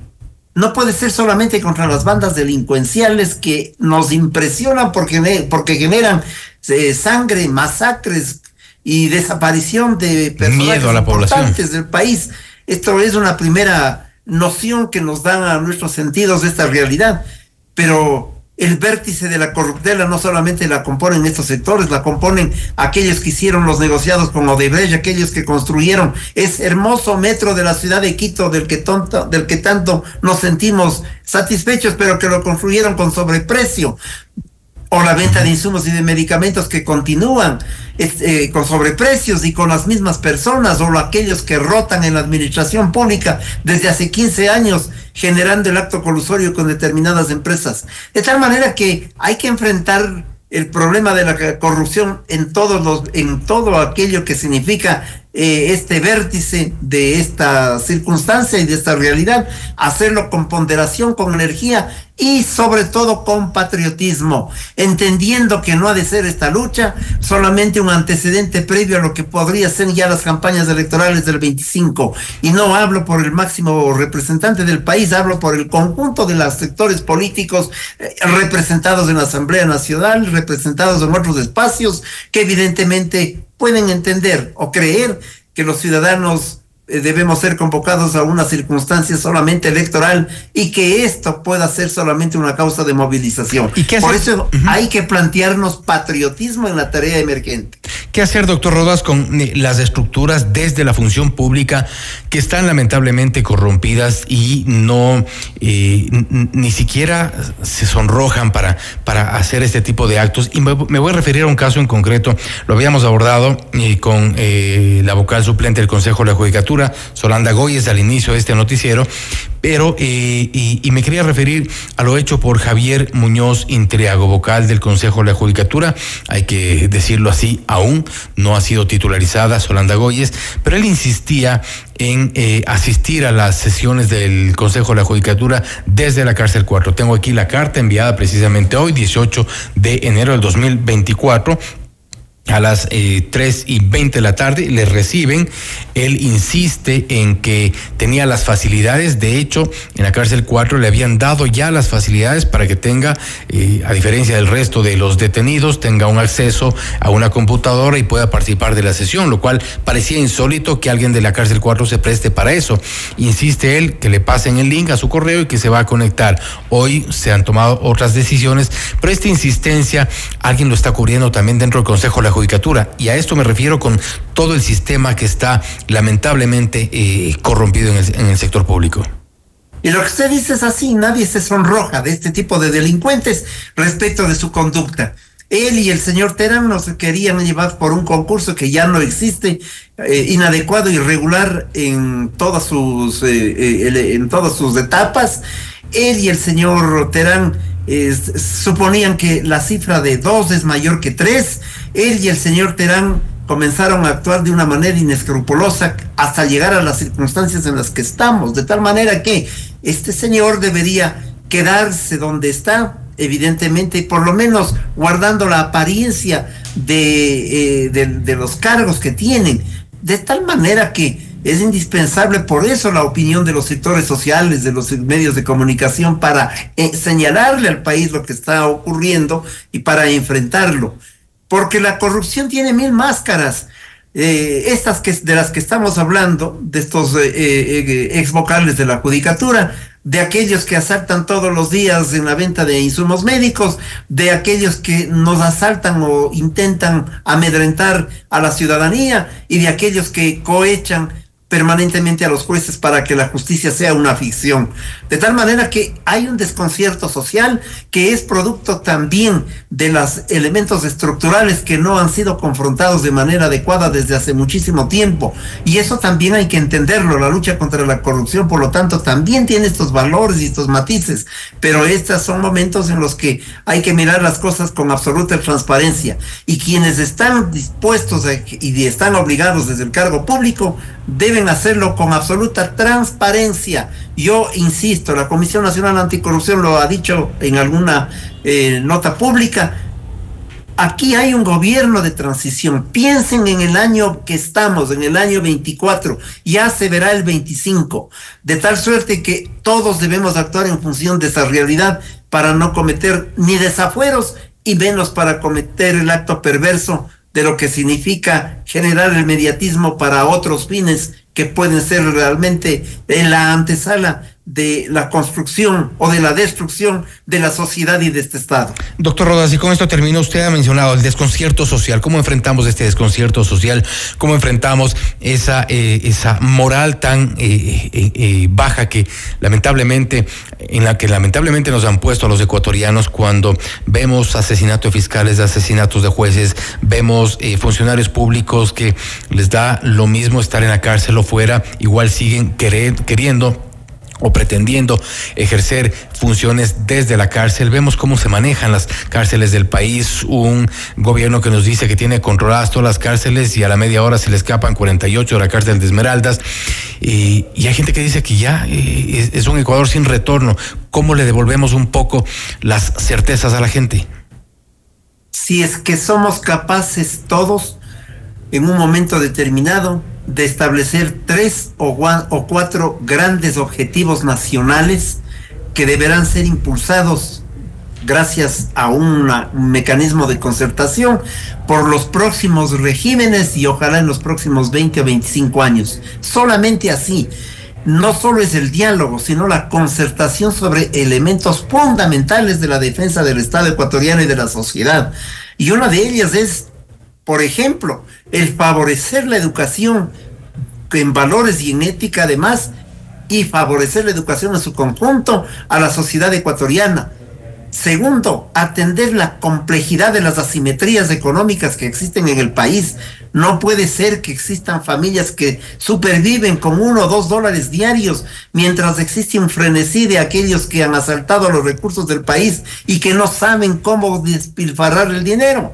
no puede ser solamente contra las bandas delincuenciales que nos impresionan porque, porque generan eh, sangre, masacres y desaparición de personas importantes del país. Esto es una primera noción que nos dan a nuestros sentidos de esta realidad, pero el vértice de la corruptela no solamente la componen estos sectores, la componen aquellos que hicieron los negociados con Odebrecht, aquellos que construyeron ese hermoso metro de la ciudad de Quito del que, del que tanto nos sentimos satisfechos, pero que lo construyeron con sobreprecio o la venta de insumos y de medicamentos que continúan eh, con sobreprecios y con las mismas personas, o aquellos que rotan en la administración pública desde hace 15 años, generando el acto colusorio con determinadas empresas. De tal manera que hay que enfrentar el problema de la corrupción en todos los, en todo aquello que significa eh, este vértice de esta circunstancia y de esta realidad, hacerlo con ponderación, con energía y sobre todo con patriotismo, entendiendo que no ha de ser esta lucha solamente un antecedente previo a lo que podría ser ya las campañas electorales del 25. Y no hablo por el máximo representante del país, hablo por el conjunto de los sectores políticos eh, representados en la Asamblea Nacional, representados en otros espacios, que evidentemente pueden entender o creer que los ciudadanos debemos ser convocados a una circunstancia solamente electoral y que esto pueda ser solamente una causa de movilización. ¿Y Por eso hay que plantearnos patriotismo en la tarea emergente. ¿Qué hacer, doctor Rodas, con eh, las estructuras desde la función pública que están lamentablemente corrompidas y no eh, ni siquiera se sonrojan para, para hacer este tipo de actos? Y me, voy a referir a un caso en concreto, lo habíamos abordado con la vocal suplente del Consejo de la Judicatura Solanda Goyes, al inicio de este noticiero, pero eh, y, me quería referir a lo hecho por Javier Muñoz Intriago, vocal del Consejo de la Judicatura, hay que decirlo así, aún no ha sido titularizada Solanda Goyes, pero él insistía en eh, asistir a las sesiones del Consejo de la Judicatura desde la cárcel 4. Tengo aquí la carta enviada precisamente hoy, 18 de enero del 2024 a las eh, 3 y 20 de la tarde, le reciben. Él insiste en que tenía las facilidades. De hecho, en la cárcel 4 le habían dado ya las facilidades para que tenga, eh, a diferencia del resto de los detenidos, tenga un acceso a una computadora y pueda participar de la sesión, lo cual parecía insólito que alguien de la cárcel 4 se preste para eso. Insiste él que le pasen el link a su correo y que se va a conectar. Hoy se han tomado otras decisiones, pero esta insistencia alguien lo está cubriendo también dentro del Consejo de la Y a esto me refiero con todo el sistema que está lamentablemente eh, corrompido en el, en el sector público. Y lo que usted dice es así, nadie se sonroja de este tipo de delincuentes respecto de su conducta. Él y el señor Terán nos querían llevar por un concurso que ya no existe, eh, inadecuado, irregular en todas sus eh, en todas sus etapas. Él y el señor Terán suponían que la cifra de dos es mayor que tres él y el señor Terán comenzaron a actuar de una manera inescrupulosa hasta llegar a las circunstancias en las que estamos, de tal manera que este señor debería quedarse donde está, evidentemente, por lo menos guardando la apariencia de, eh, los cargos que tienen, de tal manera que es indispensable por eso la opinión de los sectores sociales, de los medios de comunicación, para eh, señalarle al país lo que está ocurriendo y para enfrentarlo porque la corrupción tiene mil máscaras. Eh, estas que, de las que estamos hablando, de estos eh, eh, ex vocales de la judicatura, de aquellos que asaltan todos los días en la venta de insumos médicos, de aquellos que nos asaltan o intentan amedrentar a la ciudadanía y de aquellos que cohechan permanentemente a los jueces para que la justicia sea una ficción. De tal manera que hay un desconcierto social que es producto también de los elementos estructurales que no han sido confrontados de manera adecuada desde hace muchísimo tiempo. Y eso también hay que entenderlo. La lucha contra la corrupción, por lo tanto, también tiene estos valores y estos matices. Pero estos son momentos en los que hay que mirar las cosas con absoluta transparencia. Y quienes están dispuestos y están obligados desde el cargo público deben hacerlo con absoluta transparencia. Yo insisto, la Comisión Nacional Anticorrupción lo ha dicho en alguna eh, nota pública. Aquí hay un gobierno de transición. Piensen en el año que estamos, en el año 24. Ya se verá el 25. De tal suerte que todos debemos actuar en función de esa realidad para no cometer ni desafueros y menos para cometer el acto perverso de lo que significa generar el mediatismo para otros fines que pueden ser realmente en la antesala de la construcción o de la destrucción de la sociedad y de este Estado. Doctor Rodas, y con esto termino, usted ha mencionado el desconcierto social, ¿cómo enfrentamos este desconcierto social? ¿Cómo enfrentamos esa, eh, esa moral tan eh, eh, baja que lamentablemente, en la que lamentablemente nos han puesto a los ecuatorianos cuando vemos asesinatos de fiscales, asesinatos de jueces, vemos funcionarios públicos que les da lo mismo estar en la cárcel o fuera, igual siguen queriendo o pretendiendo ejercer funciones desde la cárcel. Vemos cómo se manejan las cárceles del país. Un gobierno que nos dice que tiene controladas todas las cárceles y a la media hora se le escapan 48 de la cárcel de Esmeraldas. y hay gente que dice que ya eh, es un Ecuador sin retorno. ¿Cómo le devolvemos un poco las certezas a la gente? Si es que somos capaces todos en un momento determinado de establecer tres o, cuatro grandes objetivos nacionales que deberán ser impulsados gracias a un mecanismo de concertación por los próximos regímenes y ojalá en los próximos 20 o 25 años. Solamente así, no solo es el diálogo, sino la concertación sobre elementos fundamentales de la defensa del Estado ecuatoriano y de la sociedad. Y una de ellas es por ejemplo, el favorecer la educación en valores y en ética además, y favorecer la educación en su conjunto a la sociedad ecuatoriana. Segundo, atender la complejidad de las asimetrías económicas que existen en el país. No puede ser que existan familias que superviven con uno o dos dólares diarios, mientras existe un frenesí de aquellos que han asaltado los recursos del país y que no saben cómo despilfarrar el dinero.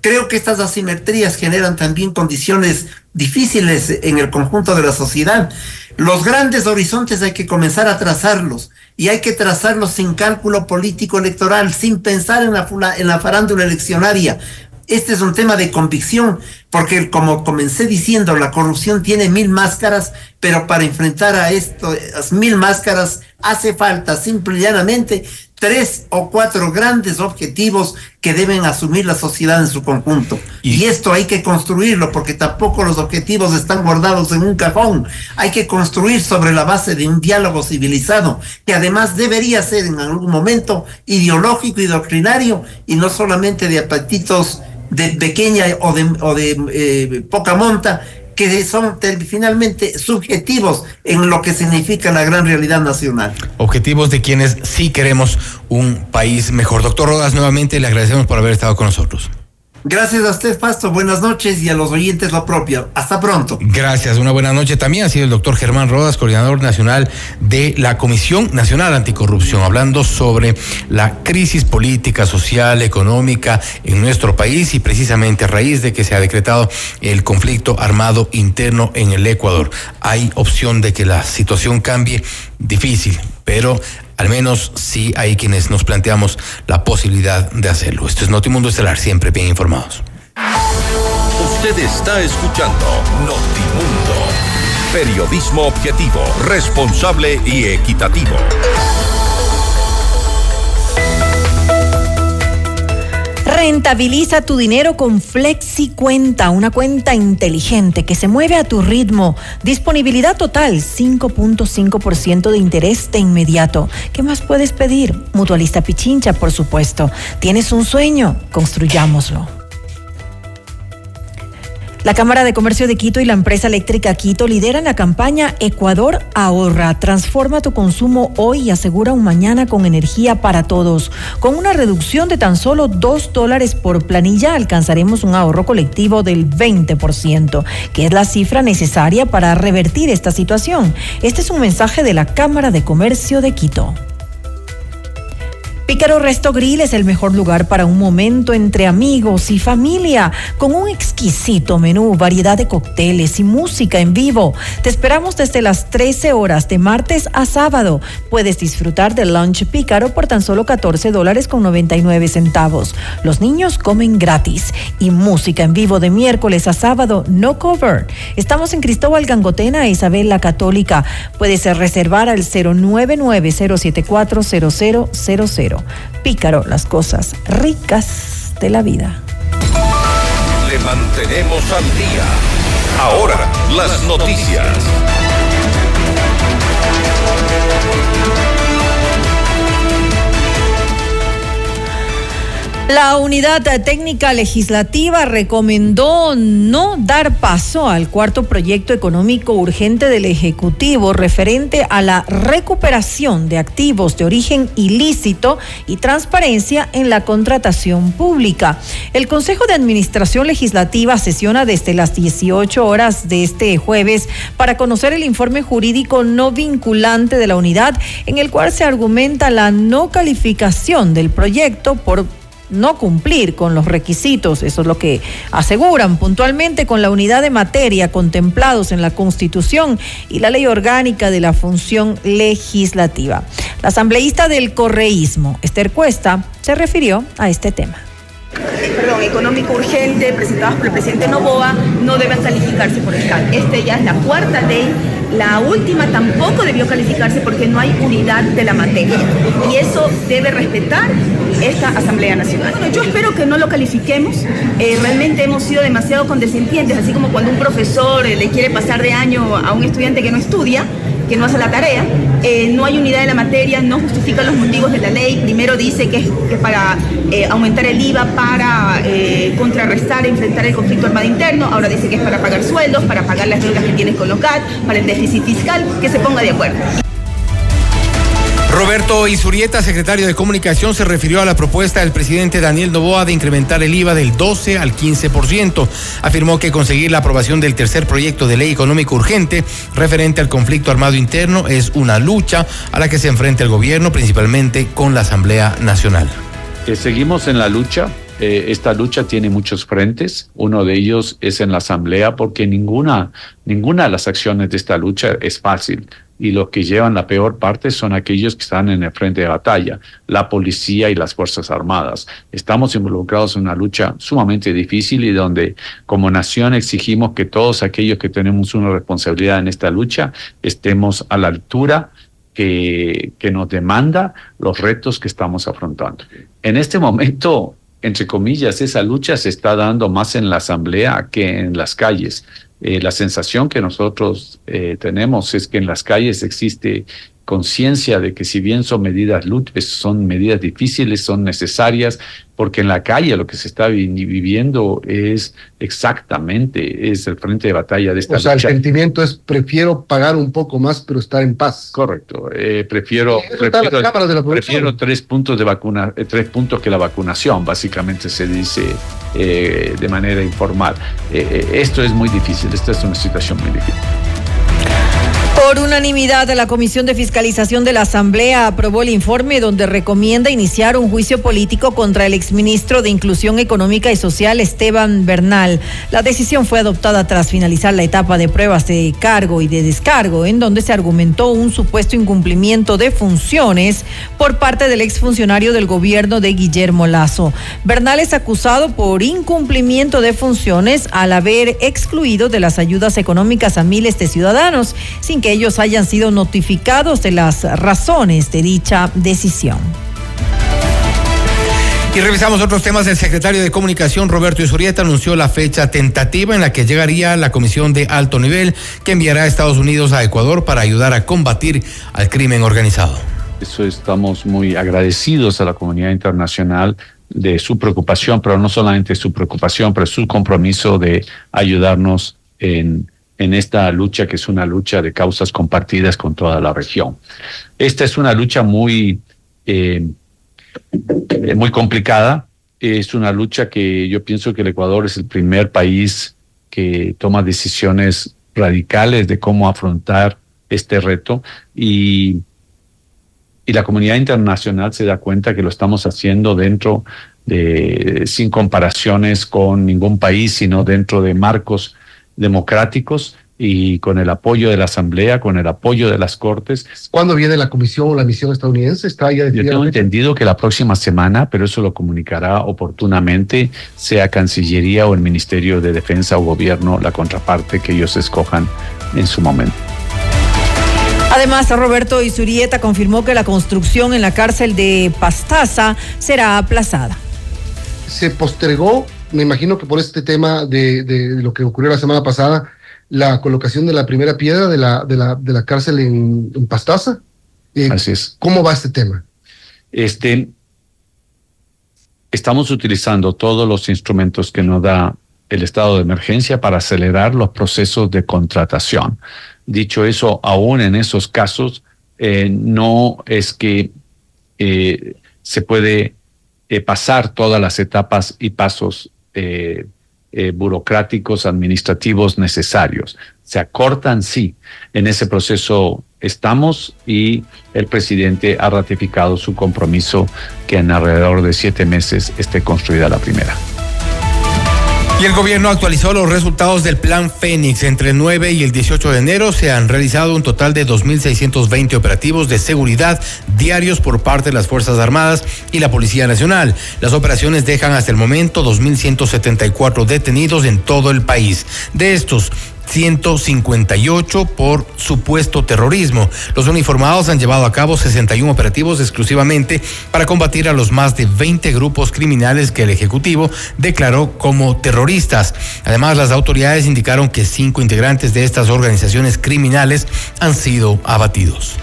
Creo que estas asimetrías generan también condiciones difíciles en el conjunto de la sociedad. Los grandes horizontes hay que comenzar a trazarlos y hay que trazarlos sin cálculo político electoral, sin pensar en la, farándula eleccionaria. Este es un tema de convicción, porque como comencé diciendo, la corrupción tiene mil máscaras, pero para enfrentar a estas mil máscaras hace falta simple y llanamente tres o cuatro grandes objetivos que deben asumir la sociedad en su conjunto. Y, esto hay que construirlo porque tampoco los objetivos están guardados en un cajón. Hay que construir sobre la base de un diálogo civilizado que además debería ser en algún momento ideológico y doctrinario y no solamente de apetitos de pequeña o de, o de eh, poca monta que son finalmente subjetivos en lo que significa la gran realidad nacional. Objetivos de quienes sí queremos un país mejor. Doctor Rodas, nuevamente le agradecemos por haber estado con nosotros. Gracias a usted, Pasto. Buenas noches y a los oyentes lo propio. Hasta pronto. Gracias. Una buena noche también. Ha sido el doctor Germán Rodas, coordinador nacional de la Comisión Nacional Anticorrupción, hablando sobre la crisis política, social, económica en nuestro país y precisamente a raíz de que se ha decretado el conflicto armado interno en el Ecuador. Hay opción de que la situación cambie difícil, pero al menos sí hay quienes nos planteamos la posibilidad de hacerlo. Esto es Notimundo Estelar, siempre bien informados. Usted está escuchando Notimundo. Periodismo objetivo, responsable y equitativo. Rentabiliza tu dinero con Flexi Cuenta, una cuenta inteligente que se mueve a tu ritmo. Disponibilidad total, 5.5% de interés de inmediato. ¿Qué más puedes pedir? Mutualista Pichincha, por supuesto. ¿Tienes un sueño? Construyámoslo. La Cámara de Comercio de Quito y la empresa eléctrica Quito lideran la campaña Ecuador ahorra. Transforma tu consumo hoy y asegura un mañana con energía para todos. Con una reducción de tan solo dos dólares por planilla alcanzaremos un ahorro colectivo del 20%, que es la cifra necesaria para revertir esta situación. Este es un mensaje de la Cámara de Comercio de Quito. Pícaro Resto Grill es el mejor lugar para un momento entre amigos y familia, con un exquisito menú, variedad de cócteles y música en vivo. Te esperamos desde las 13 horas de martes a sábado. Puedes disfrutar del lunch Pícaro por tan solo 14 dólares con 99 centavos. Los niños comen gratis y música en vivo de miércoles a sábado, no cover. Estamos en Cristóbal Gangotena Isabel la Católica. Puedes reservar al 099 074 0000. Pícaro, las cosas ricas de la vida. Le mantenemos al día. Ahora, las noticias. La unidad técnica legislativa recomendó no dar paso al cuarto proyecto económico urgente del Ejecutivo referente a la recuperación de activos de origen ilícito y transparencia en la contratación pública. El Consejo de Administración Legislativa sesiona desde las 18 horas de este jueves para conocer el informe jurídico no vinculante de la unidad en el cual se argumenta la no calificación del proyecto por no cumplir con los requisitos, eso es lo que aseguran puntualmente con la unidad de materia contemplados en la Constitución y la ley orgánica de la función legislativa. La asambleísta del correísmo, Esther Cuesta, se refirió a este tema perdón, económico urgente presentados por el presidente Novoa no deben calificarse por el. Este ya es la cuarta ley la última tampoco debió calificarse porque no hay unidad de la materia. Y eso debe respetar esta Asamblea Nacional. Bueno, yo espero que no lo califiquemos. Eh, realmente hemos sido demasiado condescendientes, así como cuando un profesor eh, le quiere pasar de año a un estudiante que no estudia que no hace la tarea, eh, no hay unidad de la materia, no justifica los motivos de la ley, primero dice que es, para aumentar el IVA, para contrarrestar, enfrentar el conflicto armado interno, ahora dice que es para pagar sueldos, para pagar las deudas que tienes con los GAT, para el déficit fiscal, que se ponga de acuerdo. Roberto Isurieta, secretario de Comunicación, se refirió a la propuesta del presidente Daniel Novoa de incrementar el IVA del 12 al 15%. Afirmó que conseguir la aprobación del tercer proyecto de ley económico urgente referente al conflicto armado interno es una lucha a la que se enfrenta el gobierno, principalmente con la Asamblea Nacional. Eh, seguimos en la lucha. Eh, esta lucha tiene muchos frentes. Uno de ellos es en la Asamblea porque ninguna, ninguna de las acciones de esta lucha es fácil y los que llevan la peor parte son aquellos que están en el frente de batalla, la policía y las Fuerzas Armadas. Estamos involucrados en una lucha sumamente difícil y donde como nación exigimos que todos aquellos que tenemos una responsabilidad en esta lucha estemos a la altura que, que nos demanda los retos que estamos afrontando. En este momento, entre comillas, esa lucha se está dando más en la asamblea que en las calles. Eh, la sensación que nosotros eh, tenemos es que en las calles existe conciencia de que si bien son medidas lúdicas, son medidas difíciles, son necesarias, porque en la calle lo que se está viviendo es exactamente, es el frente de batalla de esta O sea, el sentimiento es prefiero pagar un poco más, pero estar en paz. Correcto. Eh, prefiero, prefiero, prefiero, tres puntos de vacuna, eh, tres puntos que la vacunación, básicamente se dice eh, de manera informal. esto es muy difícil, esta es una situación muy difícil. Por unanimidad, la Comisión de Fiscalización de la Asamblea aprobó el informe donde recomienda iniciar un juicio político contra el exministro de Inclusión Económica y Social, Esteban Bernal. La decisión fue adoptada tras finalizar la etapa de pruebas de cargo y de descargo, en donde se argumentó un supuesto incumplimiento de funciones por parte del exfuncionario del gobierno de Guillermo Lazo. Bernal es acusado por incumplimiento de funciones al haber excluido de las ayudas económicas a miles de ciudadanos, sin que ellos hayan sido notificados de las razones de dicha decisión. Y revisamos otros temas. El secretario de Comunicación, Roberto Isurieta, anunció la fecha tentativa en la que llegaría la comisión de alto nivel que enviará a Estados Unidos a Ecuador para ayudar a combatir al crimen organizado. Eso estamos muy agradecidos a la comunidad internacional de su preocupación, pero no solamente su preocupación, pero su compromiso de ayudarnos en, en esta lucha que es una lucha de causas compartidas con toda la región. Esta es una lucha muy, eh, muy complicada. Es una lucha que yo pienso que el Ecuador es el primer país que toma decisiones radicales de cómo afrontar este reto y, y la comunidad internacional se da cuenta que lo estamos haciendo dentro de, sin comparaciones con ningún país, sino dentro de marcos democráticos y con el apoyo de la Asamblea, con el apoyo de las Cortes. ¿Cuándo viene la comisión o la misión estadounidense? ¿Está ya Yo tengo entendido que la próxima semana, pero eso lo comunicará oportunamente, sea Cancillería o el Ministerio de Defensa o Gobierno, la contraparte que ellos escojan en su momento. Además, Roberto Isurieta confirmó que la construcción en la cárcel de Pastaza será aplazada. Se postergó, me imagino que por este tema de, de lo que ocurrió la semana pasada, la colocación de la primera piedra de la, de la, de la cárcel en, en Pastaza. Eh, Así es. ¿Cómo va este tema? Este, estamos utilizando todos los instrumentos que nos da el estado de emergencia para acelerar los procesos de contratación. Dicho eso, aún en esos casos, eh, no es que eh, se puede eh, pasar todas las etapas y pasos eh, eh, burocráticos, administrativos necesarios. Se acortan, sí. En ese proceso estamos y el presidente ha ratificado su compromiso que en alrededor de siete meses esté construida la primera. Y el gobierno actualizó los resultados del Plan Fénix. Entre el 9 y el 18 de enero se han realizado un total de 2.620 operativos de seguridad diarios por parte de las Fuerzas Armadas y la Policía Nacional. Las operaciones dejan hasta el momento 2.174 detenidos en todo el país. De estos, 158 por supuesto terrorismo. Los uniformados han llevado a cabo 61 operativos exclusivamente para combatir a los más de 20 grupos criminales que el Ejecutivo declaró como terroristas. Además, las autoridades indicaron que cinco integrantes de estas organizaciones criminales han sido abatidos.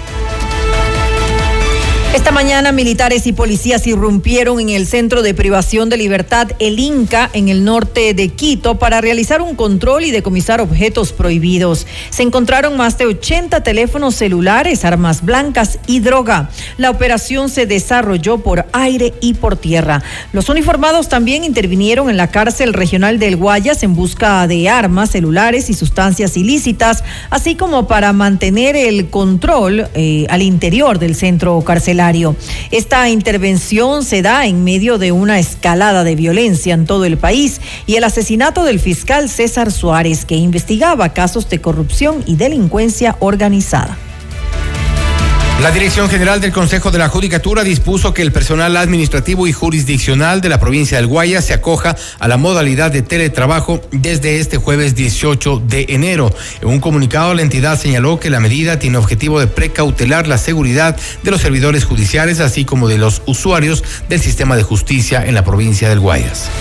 Esta mañana militares y policías irrumpieron en el centro de privación de libertad El Inca en el norte de Quito para realizar un control y decomisar objetos prohibidos. Se encontraron más de 80 teléfonos celulares, armas blancas y droga. La operación se desarrolló por aire y por tierra. Los uniformados también intervinieron en la cárcel regional del Guayas en busca de armas, celulares y sustancias ilícitas, así como para mantener el control eh, al interior del centro carcelario. Esta intervención se da en medio de una escalada de violencia en todo el país y el asesinato del fiscal César Suárez, que investigaba casos de corrupción y delincuencia organizada. La Dirección General del Consejo de la Judicatura dispuso que el personal administrativo y jurisdiccional de la provincia del Guayas se acoja a la modalidad de teletrabajo desde este jueves 18 de enero. En un comunicado, la entidad señaló que la medida tiene objetivo de precautelar la seguridad de los servidores judiciales, así como de los usuarios del sistema de justicia en la provincia del Guayas.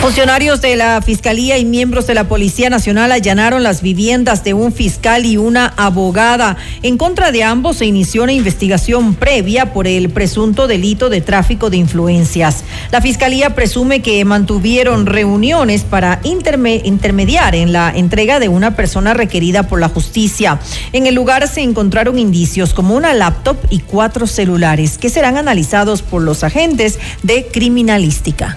Funcionarios de la Fiscalía y miembros de la Policía Nacional allanaron las viviendas de un fiscal y una abogada. En contra de ambos se inició una investigación previa por el presunto delito de tráfico de influencias. La Fiscalía presume que mantuvieron reuniones para interme intermediar en la entrega de una persona requerida por la justicia. En el lugar se encontraron indicios como una laptop y cuatro celulares que serán analizados por los agentes de criminalística.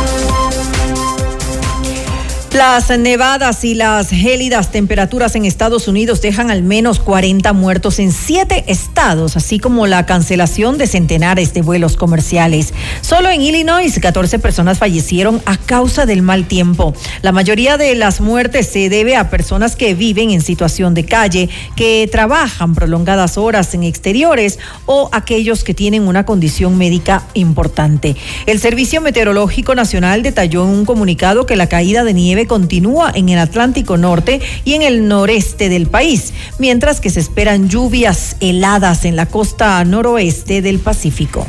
Las nevadas y las gélidas temperaturas en Estados Unidos dejan al menos 40 muertos en siete estados, así como la cancelación de centenares de vuelos comerciales. Solo en Illinois, 14 personas fallecieron a causa del mal tiempo. La mayoría de las muertes se debe a personas que viven en situación de calle, que trabajan prolongadas horas en exteriores o aquellos que tienen una condición médica importante. El Servicio Meteorológico Nacional detalló en un comunicado que la caída de nieve continúa en el Atlántico Norte y en el noreste del país, mientras que se esperan lluvias heladas en la costa noroeste del Pacífico.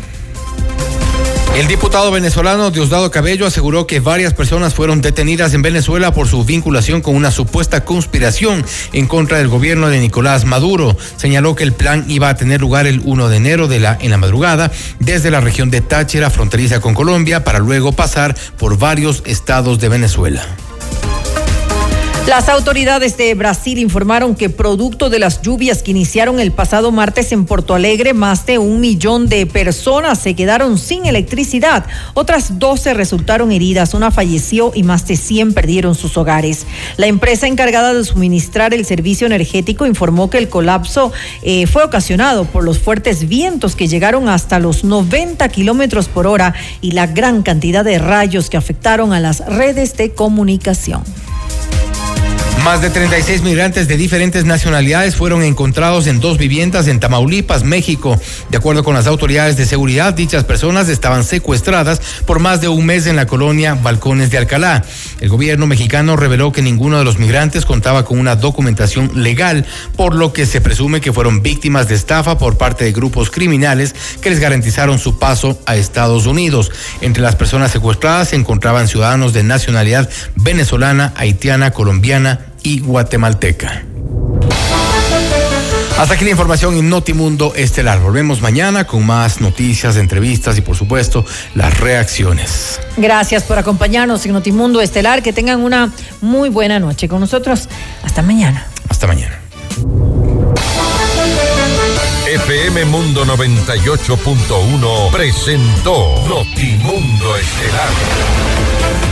El diputado venezolano Diosdado Cabello aseguró que varias personas fueron detenidas en Venezuela por su vinculación con una supuesta conspiración en contra del gobierno de Nicolás Maduro. Señaló que el plan iba a tener lugar el 1 de enero de en la madrugada desde la región de Táchira, fronteriza con Colombia, para luego pasar por varios estados de Venezuela. you Las autoridades de Brasil informaron que producto de las lluvias que iniciaron el pasado martes en Porto Alegre, más de un millón de personas se quedaron sin electricidad. Otras 12 resultaron heridas, una falleció y más de 100 perdieron sus hogares. La empresa encargada de suministrar el servicio energético informó que el colapso eh, fue ocasionado por los fuertes vientos que llegaron hasta los 90 kilómetros por hora y la gran cantidad de rayos que afectaron a las redes de comunicación. Más de 36 migrantes de diferentes nacionalidades fueron encontrados en dos viviendas en Tamaulipas, México. De acuerdo con las autoridades de seguridad, dichas personas estaban secuestradas por más de un mes en la colonia Balcones de Alcalá. El gobierno mexicano reveló que ninguno de los migrantes contaba con una documentación legal, por lo que se presume que fueron víctimas de estafa por parte de grupos criminales que les garantizaron su paso a Estados Unidos. Entre las personas secuestradas se encontraban ciudadanos de nacionalidad venezolana, haitiana, colombiana, y guatemalteca. Hasta aquí la información en Notimundo Estelar. Volvemos mañana con más noticias, entrevistas y por supuesto las reacciones. Gracias por acompañarnos en Notimundo Estelar. Que tengan una muy buena noche con nosotros. Hasta mañana. Hasta mañana. FM Mundo 98.1 presentó Notimundo Estelar.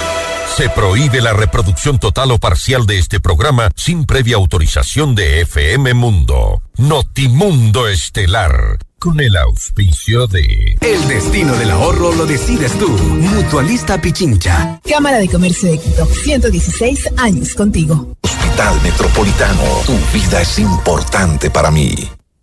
Se prohíbe la reproducción total o parcial de este programa sin previa autorización de FM Mundo. Notimundo Estelar. Con el auspicio de... El destino del ahorro lo decides tú. Mutualista Pichincha. Cámara de Comercio de Quito. 116 años contigo. Hospital Metropolitano. Tu vida es importante para mí.